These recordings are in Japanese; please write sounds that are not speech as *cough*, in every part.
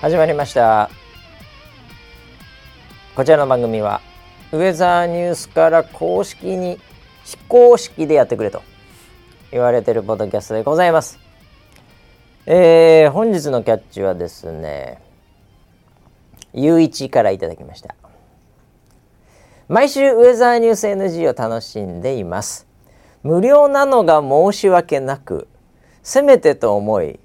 始まりました。こちらの番組はウェザーニュースから公式に非公式でやってくれと言われてるポッドキャストでございます。えー、本日のキャッチはですねゆういちからいただきました。毎週ウェザーニュース NG を楽しんでいます。無料なのが申し訳なくせめてと思い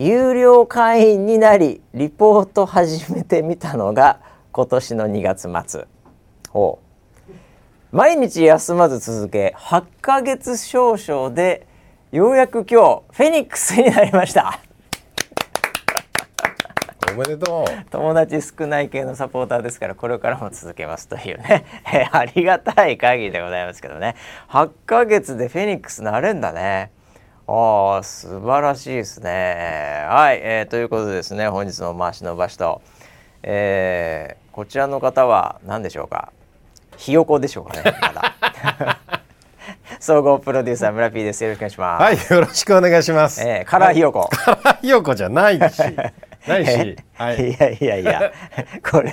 有料会員になりリポート始めてみたのが今年の2月末。ほう。毎日休まず続け8ヶ月少々でようやく今日フェニックスになりました。おめでとう。友達少ない系のサポーターですからこれからも続けますというね。ありがたい限りでございますけどね。8ヶ月でフェニックスなれんだねああ素晴らしいですね。はい、えー、ということでですね本日の回しの場所と、えー、こちらの方は何でしょうか？ひよこでしょうかねまだ。*laughs* 総合プロデューサー村 P です。よろしくお願いします。はいよろしくお願いします。えー、カラーひよこ、カラーひよこじゃないし。*laughs* ないし、はい、いやいやいや。これ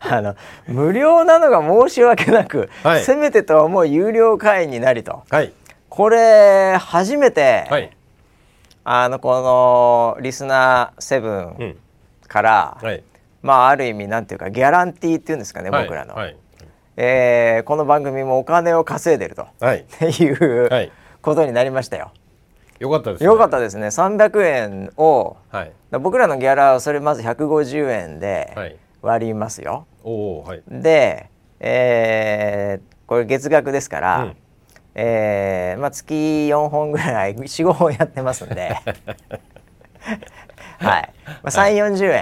あの無料なのが申し訳なく、はい、せめてとは思う有料会員になりと、はい、これ初めて、はい、あのこのリスナー7から、うん、まあある意味なんていうかギャランティーっていうんですかね、僕らの、はい。えー、この番組もお金を稼いでると、はい、っていうことになりましたよ。よかったですね。よかったですね。300円を、はい、僕らのギャラはそれまず150円で割りますよ。はい、で、えー、これ月額ですから、うん、えー、まあ月4本ぐらい45本やってますんで、*laughs* はい、まあ、3 4 0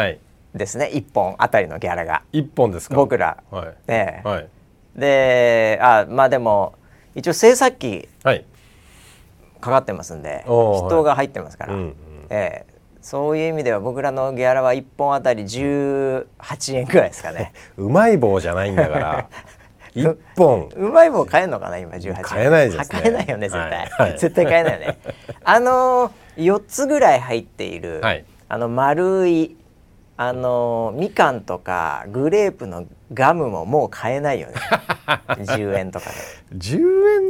円ですね、はい、1本あたりのギャラが。1本ですか？僕ら。はい。えーはい、であまあでも一応制作費、はい。かかってますんで人が入ってますから、はい、えー、そういう意味では僕らのギャラは1本あたり18円くらいですかね。*laughs* うまい棒じゃないんだから *laughs* 1本。うまい棒買えるのかな今18円買えないです、ね、買えないよね絶対、はい、絶対買えないよね。*laughs* あのー、4つぐらい入っている、はい、あの丸いあのみかんとかグレープのガムももう買えないよね。*laughs* 10円とかで。10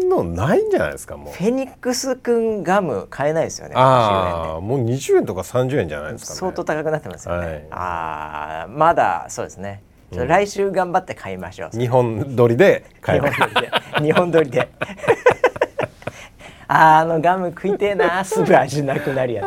円のないんじゃないですかもう。フェニックスくんガム買えないですよねああもう20円とか30円じゃないですか、ね、相当高くなってますよね、はい、ああまだそうですね来週頑張って買いましょう。日本撮りで買いましょう日本撮りであのガム食いてえな *laughs* すぐ味なくなるやつ。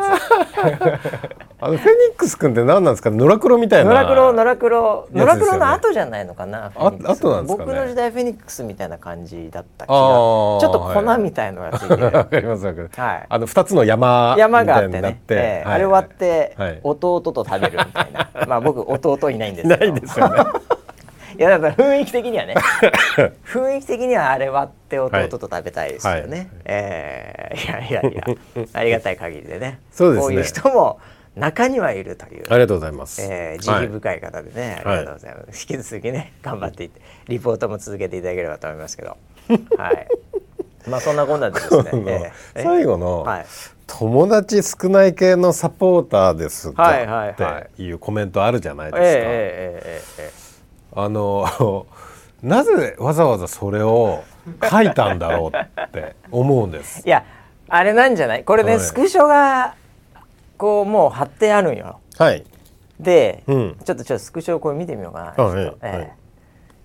あのフェニックス君って何なんですか？ノラクロみたいな。ノラクロノラクロノラクロの後じゃないのかなあ後なんですか、ね、僕の時代フェニックスみたいな感じだった気がちょっと粉みたいのがついてるわ、かりますわかります、はい、あの二つの山山があってね、えー、はい、あれ割って、はい、弟と食べるみたいな。まあ僕弟いないんですけど。ないですよねいやだから雰囲気的にはね。*laughs* 雰囲気的にはあれ割って弟と食べたいですよね、はい。はい、えー、いやいやいや。ありがたい限りでね。そうですね。こういう人も中にはいるという。ありがとうございます、えー、慈悲深い方でね、はい、ありがとうございます、引き続きね頑張っていってリポートも続けていただければと思いますけど。はい。まあそんなこんなでですね、*laughs* えー、最後の、はい、友達少ない系のサポーターですが、はい。はいはい、っていうコメントあるじゃないですか、えーえーえーえーあの *laughs* なぜわざわざそれを書いたんだろうって思うんです。いやあれなんじゃない？これね、はい、スクショがこうもう貼ってあるんよ。はい。で、うん、ちょっとちょっとスクショをこれ見てみようかな、はい、えー、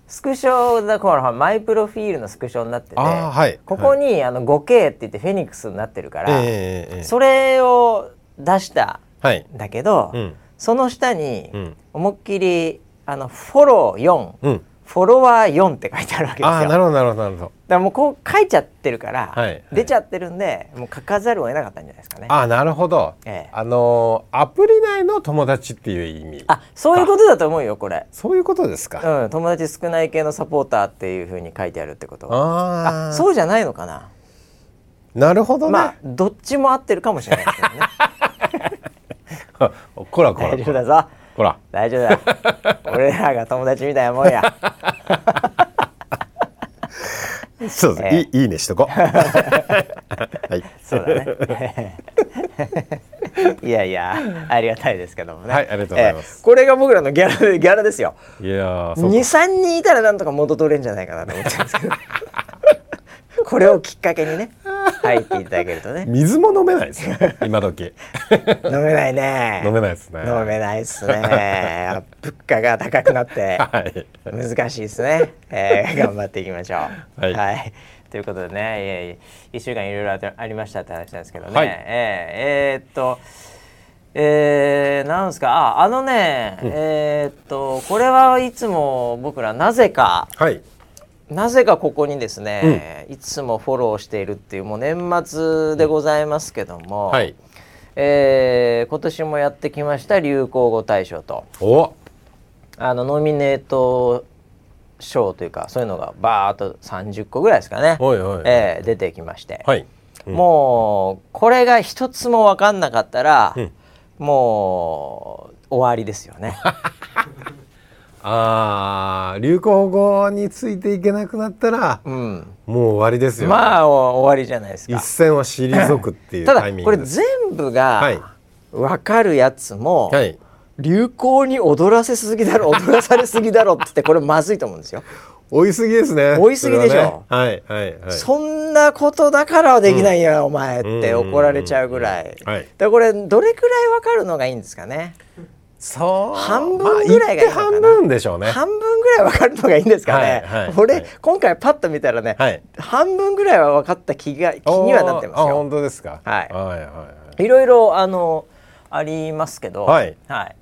スクショだからマイプロフィールのスクショになってて、はい、ここに、あの 5K って言ってフェニックスになってるから、えー、それを出したんだけど、うん、その下に思いっきりあのフォロー4、うん、フォロワー4って書いてあるわけですよ。あなるほどなるほどなるほど。だからもうこう書いちゃってるから、はい、出ちゃってるんでもう書かざるを得なかったんじゃないですかね。あなるほど。ええ、あのアプリ内の友達っていう意味。あそういうことだと思うよこれ。そういうことですか。うん友達少ない系のサポーターっていうふうに書いてあるってことは。あそうじゃないのかな。なるほどね。まあどっちも合ってるかもしれないですけどね。*laughs* こらこら。大丈夫だぞ。ほら。大丈夫だ。*laughs* 俺らが友達みたいなもんや。そうです、えー、いいいいねしとこ *laughs* はい。そうだね。*laughs* いやいやありがたいですけどもね。はいありがとうございます、えー、これが僕らのギャラギャラですよ。いや23人いたらなんとか元取れんじゃないかなと思ってるんですけど *laughs* これをきっかけにね入っていただけるとね。*laughs* 水も飲めないですよ *laughs* 今時。飲めないね。飲めないですね。飲めないですね。物価が高くなって難しいですね、えー、頑張っていきましょう。はい、はい、ということでね1週間いろいろありましたって話なんですけどね、はい、えー、えー、っとえー、なんですか？ああのね、うん、えー、っとこれはいつも僕らなぜか、はい、なぜかここにですね、うん、いつもフォローしているっていうもう年末でございますけども、はい、えー、今年もやってきました流行語大賞と。あのノミネート賞というかそういうのがバーっと30個ぐらいですかね、おえー、出てきまして、はい。うん、もうこれが一つも分かんなかったら、うん、もう終わりですよね。*laughs* ああ流行語についていけなくなったら、うん、もう終わりですよ、ね、まあ終わりじゃないですか。一線は退くっていうタイミングこれ全部が分かるやつも、はい、流行に踊らせすぎだろ *laughs* 踊らされすぎだろってってこれまずいと思うんですよ。追いすぎですね。追いすぎでしょ、ね、はいはいはい。そんなことだからはできないよ、うん、お前って怒られちゃうぐらい、はい、だこれどれくらい分かるのがいいんですかねそう。半分ぐらいがいいのかな、まあ、半分でしょうね。半分ぐらい分かるのがいいんですかね、はいはい、俺、はい、今回パッと見たらね、はい、半分ぐらいは分かった気が気にはなってますよ。本当ですか、はい、はいはいはい。いろいろあのありますけど、はい。はい、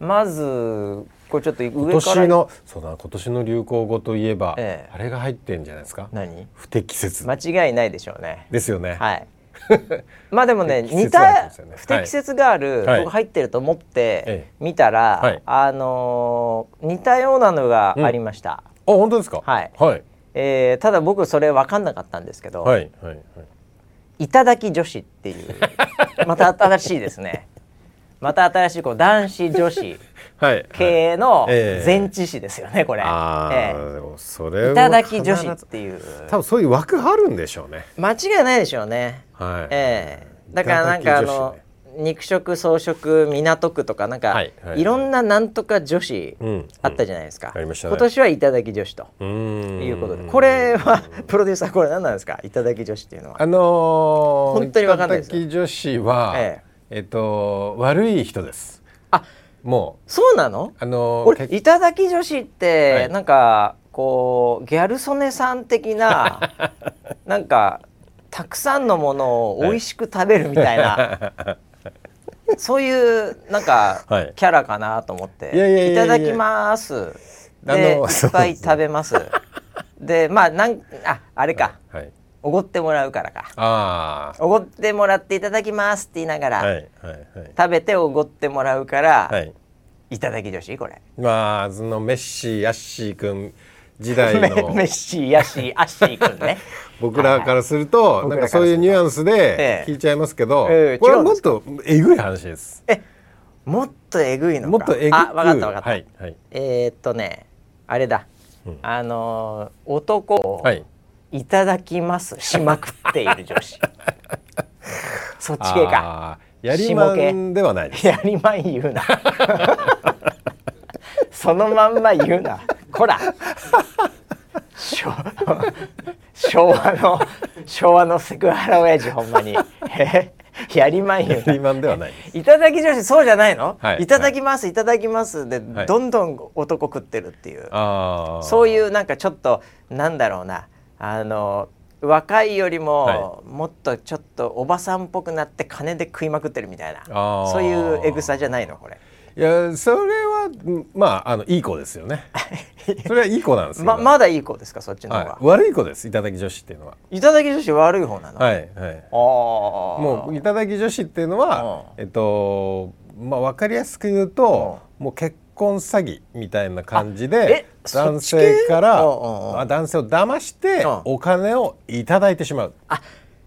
まずこれちょっと上今年のそうだ今年の流行語といえば、ええ、あれが入ってんじゃないですか？何？不適切。間違いないでしょうね。ですよね。はい *laughs* まあでもね似た不適切ガール、僕入ってると思って見たら、はい、あのー、似たようなのがありました、うん、あ本当ですか？はい、はい。えー、ただ僕それ分かんなかったんですけど、はいはいはい、いただき女子っていう。*laughs* また新しいですねまた新しいこう男子女子 *laughs* 系の前置詞ですよね、これ。あえー、でもそれいただき女子っていう。多分そういう枠あるんでしょうね。間違いないでしょうね。はい。ええ。ー、だからなんかあの。肉食草食港区とかなんか、はいはい、い。ろんななんとか女子あったじゃないですか、うんうんね、今年はいただき女子ということで。これは *laughs* プロデューサーこれ何なんですか？いただき女子っていうのは。あのー、本当に分かんないですいただき女子は、えええっと悪い人です。あもう。そうなの？あの俺いただき女子って、はい、なんかこうギャル曽根さん的な *laughs* なんかたくさんのものを美味しく食べるみたいな、はい、*laughs* そういうなんか、はい、キャラかなと思って「いただきます」でいっぱい食べます。でまあなんああれか、はいおごってもらうからか。おごってもらっていただきますって言いながら、はいはいはい、食べておごってもらうから、はい、いただき女子これ。まあそのメッシーヤッシー君時代の *laughs* メッシーヤッシー *laughs* アッシー君ね。僕らからすると、はい、なんかそういうニュアンスで聞いちゃいますけど、ええこれはもっとえぐい話です。えもっとえぐいのもっとえぐいあ分かった分かった、はいはい、えー、っとねあれだ、うん、あの男を、はいいただきます。しまくっている女子。*laughs* そっち系か。やりまんではない *laughs* やりまん言うな。*laughs* そのまんま言うな。こら。昭和の昭和のセクハラ親父ほんまに。やりまん言うやりまんではないいただき女子そうじゃないの、はい、いただきます、はい、いただきます。で、はい、どんどん男食ってるっていう。そういうなんかちょっとなんだろうなあの若いよりも、もっとちょっとおばさんっぽくなって金で食いまくってるみたいなそういうエグさじゃないのこれ。いやそれはまああのいい子ですよね。*laughs* それはいい子なんですままだいい子ですかそっちの方が、はい、悪い子ですいただき女子っていうのは。いただき女子悪い方なの？はいはい。あもういただき女子っていうのはえっとまあわかりやすく言うともう結婚詐欺みたいな感じで男性から男性を騙してお金をいただいてしまう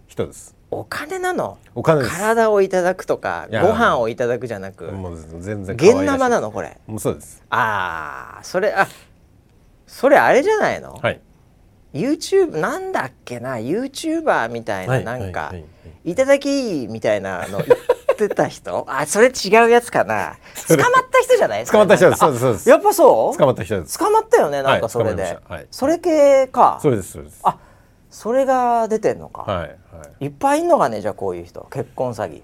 人です。お金なの？お金体をいただくとかご飯をいただくじゃなく？もう全然現生なのこれ？もうそうです。ああそれあそれあれじゃないの、はい、YouTube なんだっけな？YouTuber みたいななんか、いただきみたいなのってた人？あそれ違うやつかな。捕まった人じゃない捕まった人です。そうですそうです。やっぱそう？捕まった人です。捕まったよねなんかそれで、はいはい、それ系か。そうですそうです。あそれが出てんのか、はいはい、いっぱいいんのかねじゃあこういう人。結婚詐欺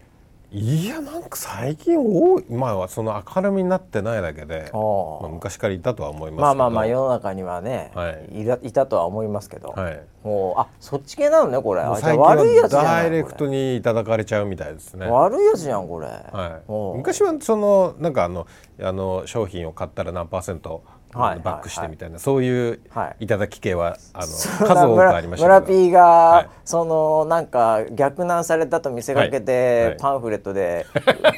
いやなんか最近多い。まあその明るみになってないだけで、まあ、昔からいたとは思いますまあまあまあ世の中にはね、はい、いいたとは思いますけど、はい、もうあそっち系なのねこれ。最近悪いやつじゃダイレクトにいただかれちゃうみたいですね。悪いやつじゃんこれ、はい、昔はそのなんかあのあの商品を買ったら何パーセントバックしてみたいな、そういうい。ただき系は、あの数多くありました村 P が、そのなんか逆難されたと見せかけて、パンフレットで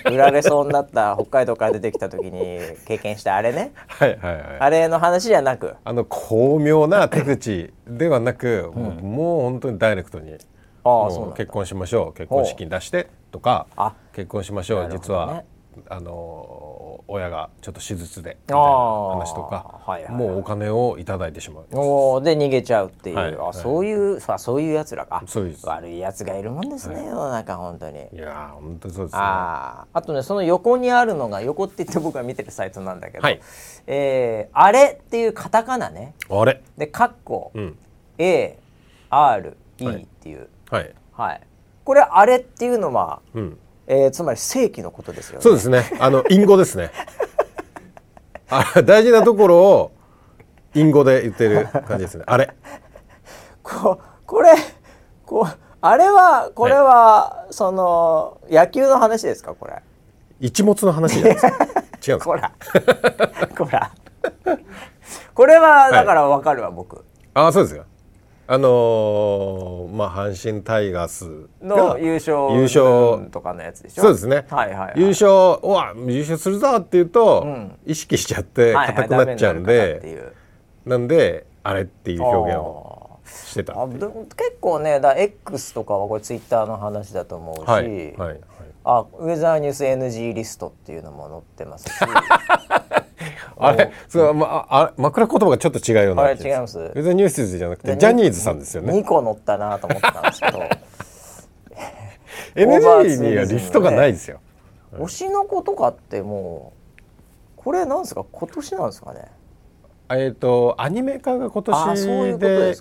売られそうになった *laughs* 北海道から出てきた時に経験したあれね、はいはいはい、あれの話じゃなく。あの巧妙な手口ではなく、もうもう本当にダイレクトに。あそう結婚しましょう結婚資金出してとか結婚しましょう、実はあの親がちょっと手術でみたいな話とか、はいはいはい、もうお金を頂いてしまう。おで逃げちゃうっていう、はいあそういうさそういうやつらか。悪いやつがいるもんですね、はい、世の中本当に。いや本当そうですね。ああとねその横にあるのが横って言って僕が見てるサイトなんだけど、はい、えー、あれっていうカタカナね。あれ。でカッコ、うん、ARE っていう。はい、はい、これあれっていうのは、うんえー、つまり正規のことですよね。そうですね。あの隠語ですね。あ大事なところを隠語で言ってる感じですね。あれ。ここれこあれはこれは、はい、その野球の話ですかこれ？一物の話じゃないですか。*laughs* 違う。こら。*laughs* こら。これはだからわかるわ、はい、僕。ああそうですよ。あのー、まあ阪神タイガースの優勝優勝とかのやつでしょ？そうですね、はいはい、はい、優勝わ優勝するぞっていうと、うん、意識しちゃって硬くなっちゃうんで、はいはい、なんであれっていう表現をしてた。結構ねだ X とかはこれツイッターの話だと思うし、はいはい、あウェザーニュース NG リストっていうのも載ってますし *laughs* *laughs* あれそう、まあ、あ枕言葉がちょっと違うようなあれ違います。ウェザーニュースじゃなくてジャニーズさんですよね。2個載ったなと思ったんですけど。*laughs* NG にはリストがないですよ、推しの子とかってもうこれなんですか？今年なんですかね？えっ、とアニメ化が今年で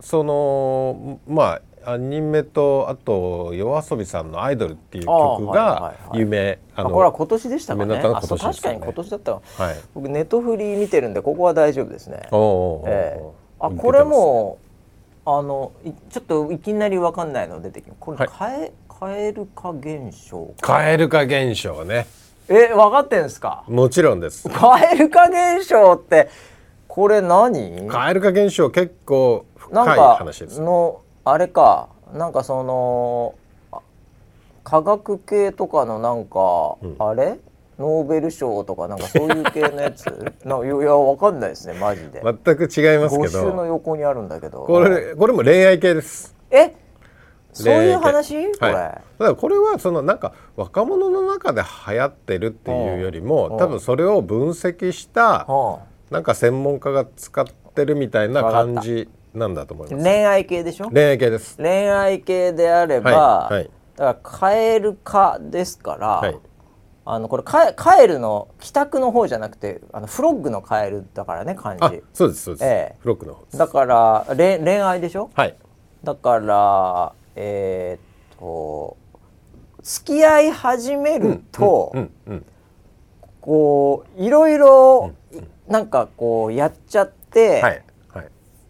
そのまあアニメとあと夜遊びさんの「アイドル」っていう曲が有名これは今年でしたかね。あ確かに今年だったはい、僕ネットフリー見てるんでここは大丈夫ですね。あこれもあのちょっといきなり分かんないの出てきます。これ、はい、蛙化現象蛙化現象ね。え分かってんですか？もちろんです。蛙化現象ってこれ何？蛙化現象結構深い話です。のあれかなんかその科学系とかのなんか、うん、あれ？ノーベル賞とかなんかそういう系のやつ？*laughs* ないやわかんないですねマジで。全く違いますけど。の横にあるんだけど。これこれも恋愛系です。え？そういう話、はい、これ、だからこれはそのなんか若者の中で流行ってるっていうよりも多分それを分析したなんか専門家が使ってるみたいな感じなんだと思います。恋愛系でしょ？恋愛系です。恋愛系であれば、はいはい、だからカエル化ですから、はい、あのこれカカエルの帰宅の方じゃなくてあのフロッグのカエルだからね漢字。そうですそうです、ええ、フロッグのだから恋恋愛でしょ？はい。だからえー、っと付き合い始めると、うんうんうんうん、こういろいろなんかこうやっちゃって、はい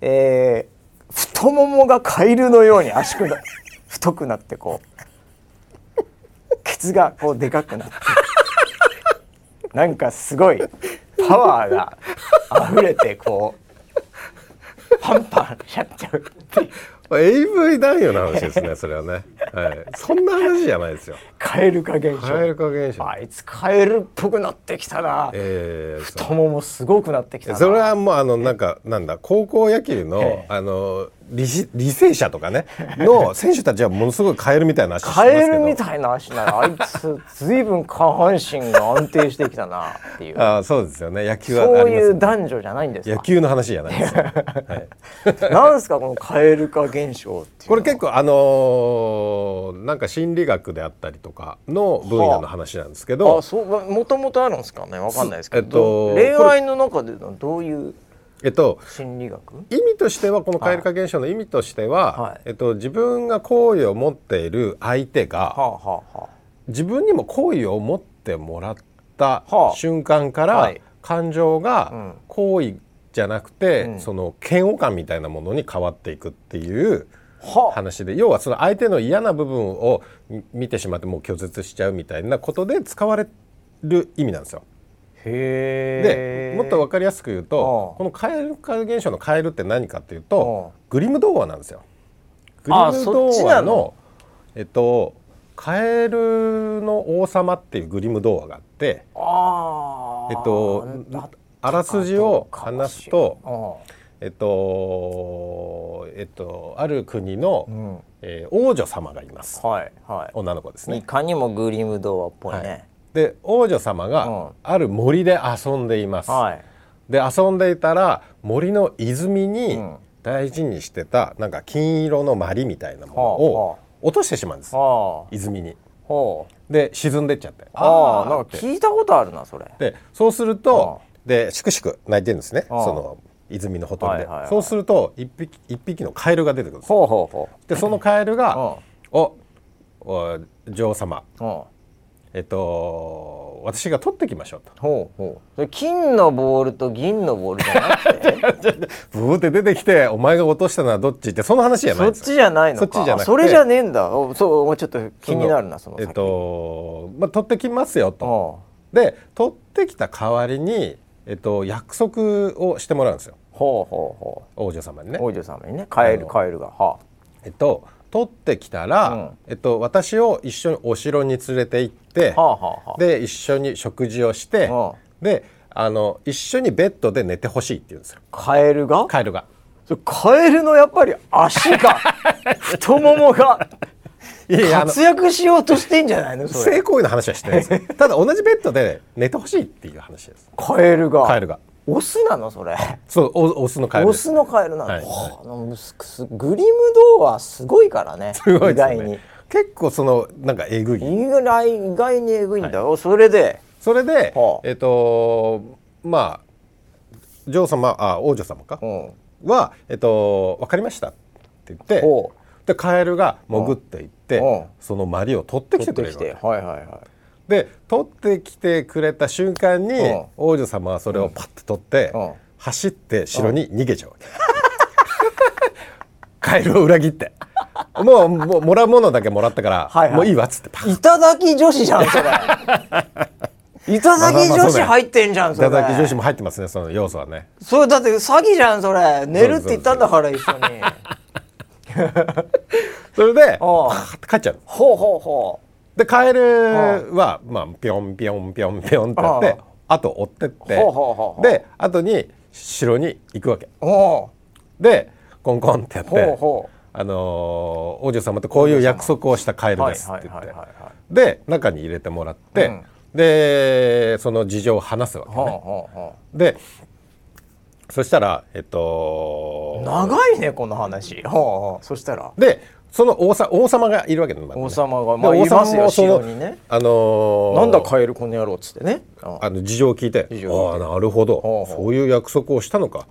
えー、太ももがカエルのように足くな太くなってこうケツがこうでかくなってなんかすごいパワーが溢れてこうパンパンしちゃっちゃう。AV 男優の話ですねそれはね、はい、そんな話じゃないですよ。カエル化現象。カエル化現象。あいつカエルっぽくなってきたな、えー、太ももすごくなってきたそれはもうあのなんかなんだ高校野球のあの履履正社とかねの *laughs* 選手たちはものすごいカエルみたいな足してますけど。カエルみたいな足ならあいつずいぶん下半身が安定してきたなっていう。*laughs* あそうですよね。野球はそういう男女じゃないんです野球の話じゃないですよ、*laughs* はい、なんですかこのカエル化現象っていうこれ結構あのー、なんか心理学であったりとかの分野の話なんですけど、はあ、そうもともとあるんですかね。わかんないですけど、えっと、恋愛の中でのどういうえっと、心理学？意味としてはこの蛙化現象の意味としては、はい、えっと、自分が好意を持っている相手が、はあはあ、自分にも好意を持ってもらった瞬間から、はい、感情が好意じゃなくて、うん、その嫌悪感みたいなものに変わっていくっていう話で、要はその相手の嫌な部分を見てしまってもう拒絶しちゃうみたいなことで使われる意味なんですよ。でもっと分かりやすく言うとこの蛙化現象のカエルって何かっていうとグリム童話なんですよ。グリム童話のえっとカエルの王様っていうグリム童話があってえっとあらすじを話すとえっとえっとある国の、うん、えー、王女様がいます、はいはい、女の子ですね。いかにもグリム童話っぽいね、はいで王女様がある森で遊んでいます、はい、で遊んでいたら森の泉に大事にしてたなんか金色のマリみたいなものを落としてしまうんです、はあ、泉に。で沈んでっちゃって。ああなんか聞いたことあるなそれ。でそうするとでしくしく泣いてるんですね。その泉のほとりで、はいはいはい、そうすると一匹一匹のカエルが出てくるんですでそのカエルが「おお女王様えっと私が取ってきましょうと。ほうほう。金のボールと銀のボールじゃなくて？*laughs* ブーって出てきてお前が落としたのはどっちってその話じゃないそっちじゃないのそっちじゃなそれじゃねえんだ。そうもうちょっと気になるなそのえっとまあ取ってきますよと。で取ってきた代わりにえっと約束をしてもらうんですよ。ほうほうほう。王女様にね。王女様にね。カエルカエルが。はあ、えっと取ってきたら、うん、えっと、私を一緒にお城に連れて行って、はあはあ、で一緒に食事をして、はあ、であの一緒にベッドで寝てほしいって言うんですよ。カエルが？カエルが。カエルのやっぱり足が *laughs* 太ももがいや活躍しようとしてんじゃないの性行為の話はしてないですただ同じベッドで寝てほしいっていう話です。カエルが。カエルがオスなのそれ。そうオスのカエルオスのカエルなの、はい。はい、グリム童話すごいからね。すごい、ね、意外に。結構そのなんかえぐい。意外意外にえぐいんだよ、はい、それで。それで、はあ、えっ、ー、とまあ女王様あ王女様か、うん、はえっ、ー、と分かりましたって言ってでカエルが潜っていって、うん、そのマリを取ってきてくれるはいはいはいで取ってきてくれた瞬間に、王女様はそれをパッと取って、走って城に逃げちゃうわけ。*laughs* カエルを裏切って。もうもうもらうものだけもらったから、はいはい、もういいわっつっていただき女子じゃんそれ。いただき女子入ってんじゃんそれ。いただき女子も入ってますねその要素はね。それだって詐欺じゃんそれ。寝るって言ったんだから一緒に。*laughs* それで帰っちゃうほうほうほうでカエルはまあピョンピョンピョンピョンってやってあと追ってって。で後に城に行くわけ。でコンコンってやってあのー、王女様とこういう約束をしたカエルですって言って。で中に入れてもらって、うん、でその事情を話すわけね。でそしたらえっと長いねこの話。そしたら。でその王さ王様がいるわけね、王様がまあいますよ城にね。あのー、なんだカエルこの野郎っつってね。あの事情を聞いて。ああなるほど。そういう約束をしたのか。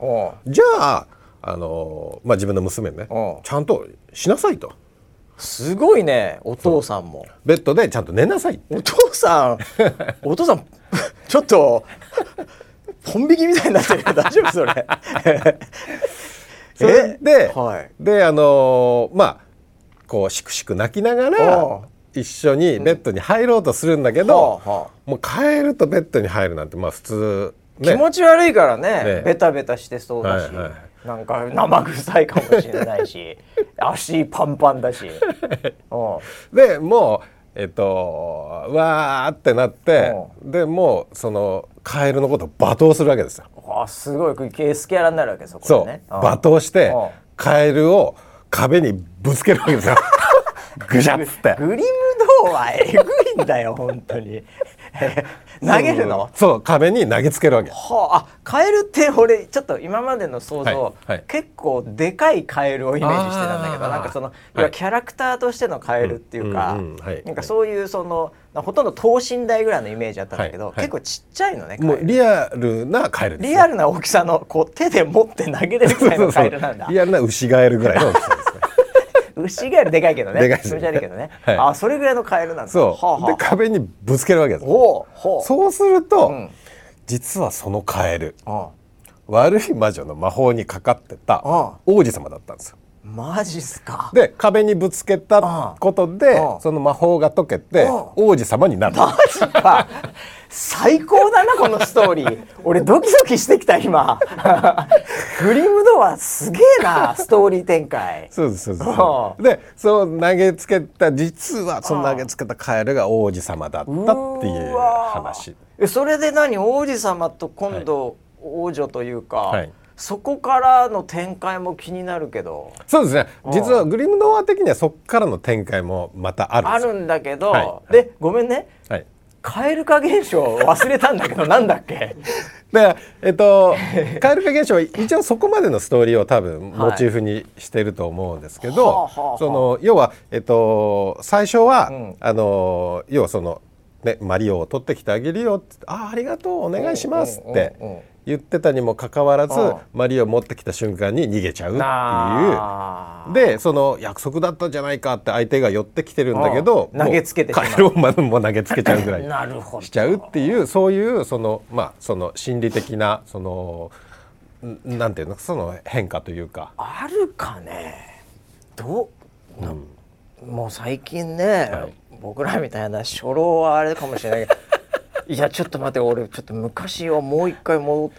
じゃあ、あのー、まあ、自分の娘ね。ちゃんとしなさいと。すごいねお父さんも。ベッドでちゃんと寝なさいお父さん。*laughs* お父さんちょっとポン引きみたいになってる。け *laughs* ど大丈夫それ。*laughs* それで、はい、であのー、まあこうしくしく泣きながら一緒にベッドに入ろうとするんだけど、もう帰るとベッドに入るなんてまあ普通、ね、気持ち悪いからね。ね。ベタベタしてそうだし、はいはい、なんか生臭いかもしれないし。*laughs* 足パンパンだし。でもうえっとわーってなってでもうそのカエルのことを罵倒するわけですよ。あすごいケースキャラになるわけそこでね。そう。罵倒してカエルを壁にぶつけるわけですよ。*laughs* ぐしゃっつって。グリムドーはえぐいんだよ本当に *laughs* 投げるの？そう。壁に投げつけるわけ。はああカエルって *laughs* 俺ちょっと今までの想像、はいはい、結構でかいカエルをイメージしてたんだけどなんかその、はい、キャラクターとしてのカエルっていうか、なんかそういうそのほとんど等身大ぐらいのイメージあったんだけど、結構ちっちゃいのねもうリアルなカエルリアルな大きさのこう手で持って投げれるぐらいのカエルなんだ。*laughs* リアルな牛ガエルぐらいの大きさですね牛ガエルでかいけどね。でかいですね。けどね。*laughs* はい、あ、それぐらいのカエルなんですそう。はあはあ、で壁にぶつけるわけです。ほうほうそうすると、うん、実はそのカエル、悪い魔女の魔法にかかってた王子様だったんですよ。マジっすか？で壁にぶつけたことでその魔法が解けて王子様になる。マジか。最高だなこのストーリー。俺ドキドキしてきた今。グリムドアすげえなストーリー展開。そうですそうです。でその投げつけた実はその投げつけたカエルが王子様だったっていう話。それで何？王子様と今度王女というか、はいそこからの展開も気になるけど。そうですね。実はグリム童話的にはそこからの展開もまたあるあるんだけど、はい、でごめんね、はい、蛙化現象忘れたんだけどなんだっけ？*laughs* でえっと蛙化現象は一応そこまでのストーリーを多分モチーフにしてると思うんですけど、はい、その要はえっと最初は、うん、あの要はそのねマリオを取ってきてあげるよってああありがとうお願いしますって。うんうんうん言ってたにもかかわらずマリオ持ってきた瞬間に逃げちゃうっていう。でその約束だったんじゃないかって相手が寄ってきてるんだけど投げつけてしまう。カエルをも投げつけちゃうぐらい。*laughs* しちゃうっていうそういうそのまあその心理的なそのなんていうのその変化というか。あるかね。どう、うん、もう最近ね、はい、僕らみたいな初老はあれかもしれないけどいやちょっと待って俺ちょっと昔はもう一回も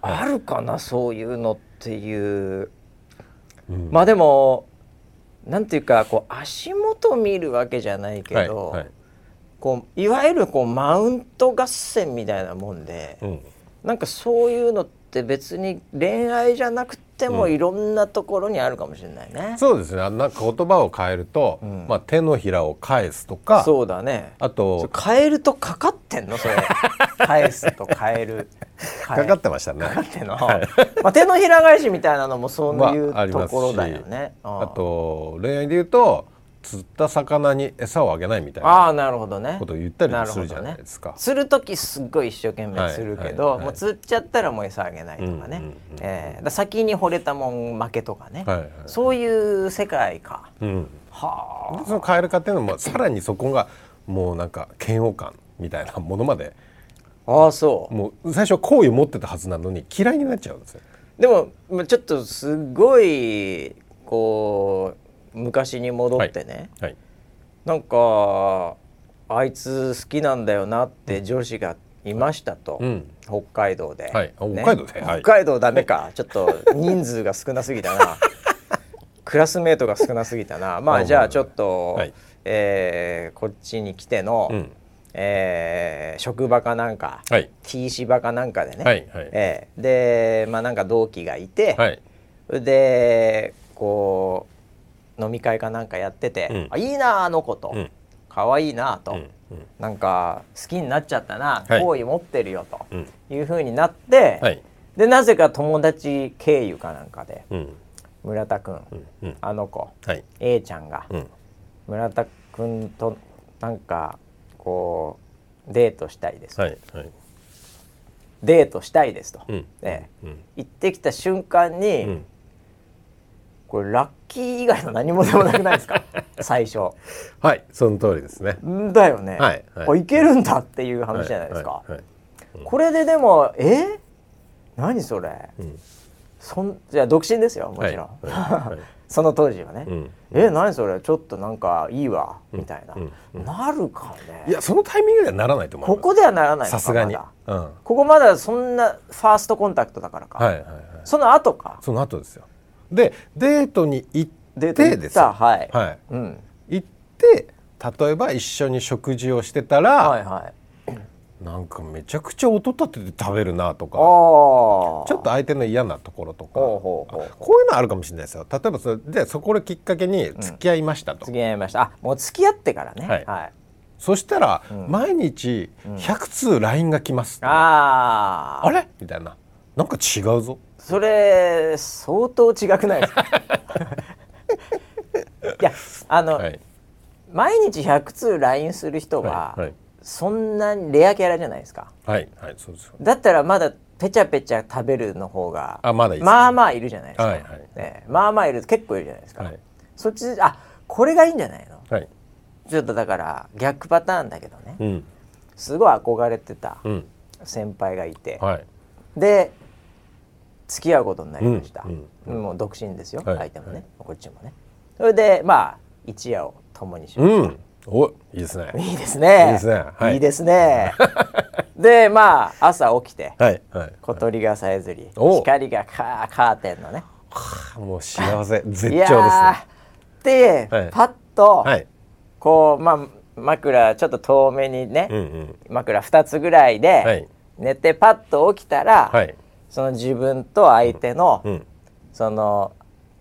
あるかな？そういうのっていう、うん、まあでもなんていうかこう足元見るわけじゃないけど、はいはい、こういわゆるこうマウント合戦みたいなもんで、うん、なんかそういうのって別に恋愛じゃなくてもいろんなところにあるかもしれないね。うん、そうですね。なんか言葉を変えると、うん、まあ手のひらを返すとか、そうだね。あと変えるとかかってんの？それ。返すと変える。*laughs* かかってましたね。かかっての？はい、*laughs* まあ手のひら返しみたいなのもそういうところだよね。まあ、あと恋愛で言うと。釣った魚に餌をあげないみたいなあなるほどね。ことを言ったりするじゃないですか、ね、釣る時すっごい一生懸命するけど、はいはい。はい、もう釣っちゃったらもう餌あげないとかね、うんうん、えー、先に惚れたもん負けとかね、はいはい、そういう世界か、うん、はあ。そのカエル化っていうのもさらにそこがもうなんか嫌悪感みたいなものまで。ああそう。もう最初好意を持ってたはずなのに嫌いになっちゃうんですよ。でもちょっとすごいこう昔に戻ってね、はい。はい、なんかあいつ好きなんだよなって女子がいましたと、うん、北海道で、はい。ね、北海道で、北海道ダメか。ちょっと人数が少なすぎたな。*laughs* クラスメートが少なすぎたな。まあじゃあちょっと、はい、えー、こっちに来ての、うん、えー、職場かなんか、はい、T 芝かなんかでね、はいはい、えー、でまあなんか同期がいて、はい、でこう飲み会かなんかやってて、うん、あいいなあの子と、うん、可愛いなと、うん、なんか好きになっちゃったな、好意持ってるよと。いうふうになって、はい、でなぜか友達経由かなんかで、村田君、あの子、はい、A ちゃんが、村田君となんかこうデートしたいです、デートしたいですと、うん、ね、行ってきた瞬間に、これラッキー以外の何もでもなくないですか？*laughs* 最初。はいその通りですね。だよね、はいはい、いけるんだっていう話じゃないですか、はいはいうん、これででもえ？何それ、うん、そんじゃ独身ですよもちろん、はい、*laughs* その当時はね、うん、え何それ？ちょっとなんかいいわみたいな、うん、なるかね。いやそのタイミングではならないと思うここではならないさすがに、うん、ここまだそんなファーストコンタクトだからか、はいはいはい、その後か。その後ですよでデートに行ってですはい、はい。うん、行って例えば一緒に食事をしてたら、はいはい、なんかめちゃくちゃ音立てて食べるなとかちょっと相手の嫌なところとかこういうのあるかもしれないですよ。例えばそれでそこできっかけに付き合いましたと、うん、付き合いました。あもう付き合ってからね。はい、はい、そしたら、うん、毎日100通 LINE が来ます、うん、ああれ？みたいな。なんか違うぞそれ相当違くないですか？*laughs* いやあの、はい、毎日100通 LINE する人は、はいはい。そんなにレアキャラじゃないですか？はいはいそうです。だったらまだペチャペチャ食べるの方があまだいい、ね、まあまあいるじゃないですか、はいはい。ね、まあまあいる結構いるじゃないですか、はい、そっちあこれがいいんじゃないの、はい、ちょっとだから逆パターンだけどね、うん、すごい憧れてた先輩がいて、うんはい、で付き合うことになりました、うん、もう独身ですよ、はい、相手もね、こっちもね。それでまあ一夜を共にしました、おいいですね。いいですね。いいですね、で *laughs* まあ朝起きて、はいはい、小鳥がさえずり光がカーカーテンのね。*laughs* もう幸せ。*laughs* 絶頂ですね。で、はい、パッと、はい、こうまあ枕ちょっと遠めにね、うんうん、枕2つぐらいで、はい、寝てパッと起きたら、はい、その自分と相手の、うん、その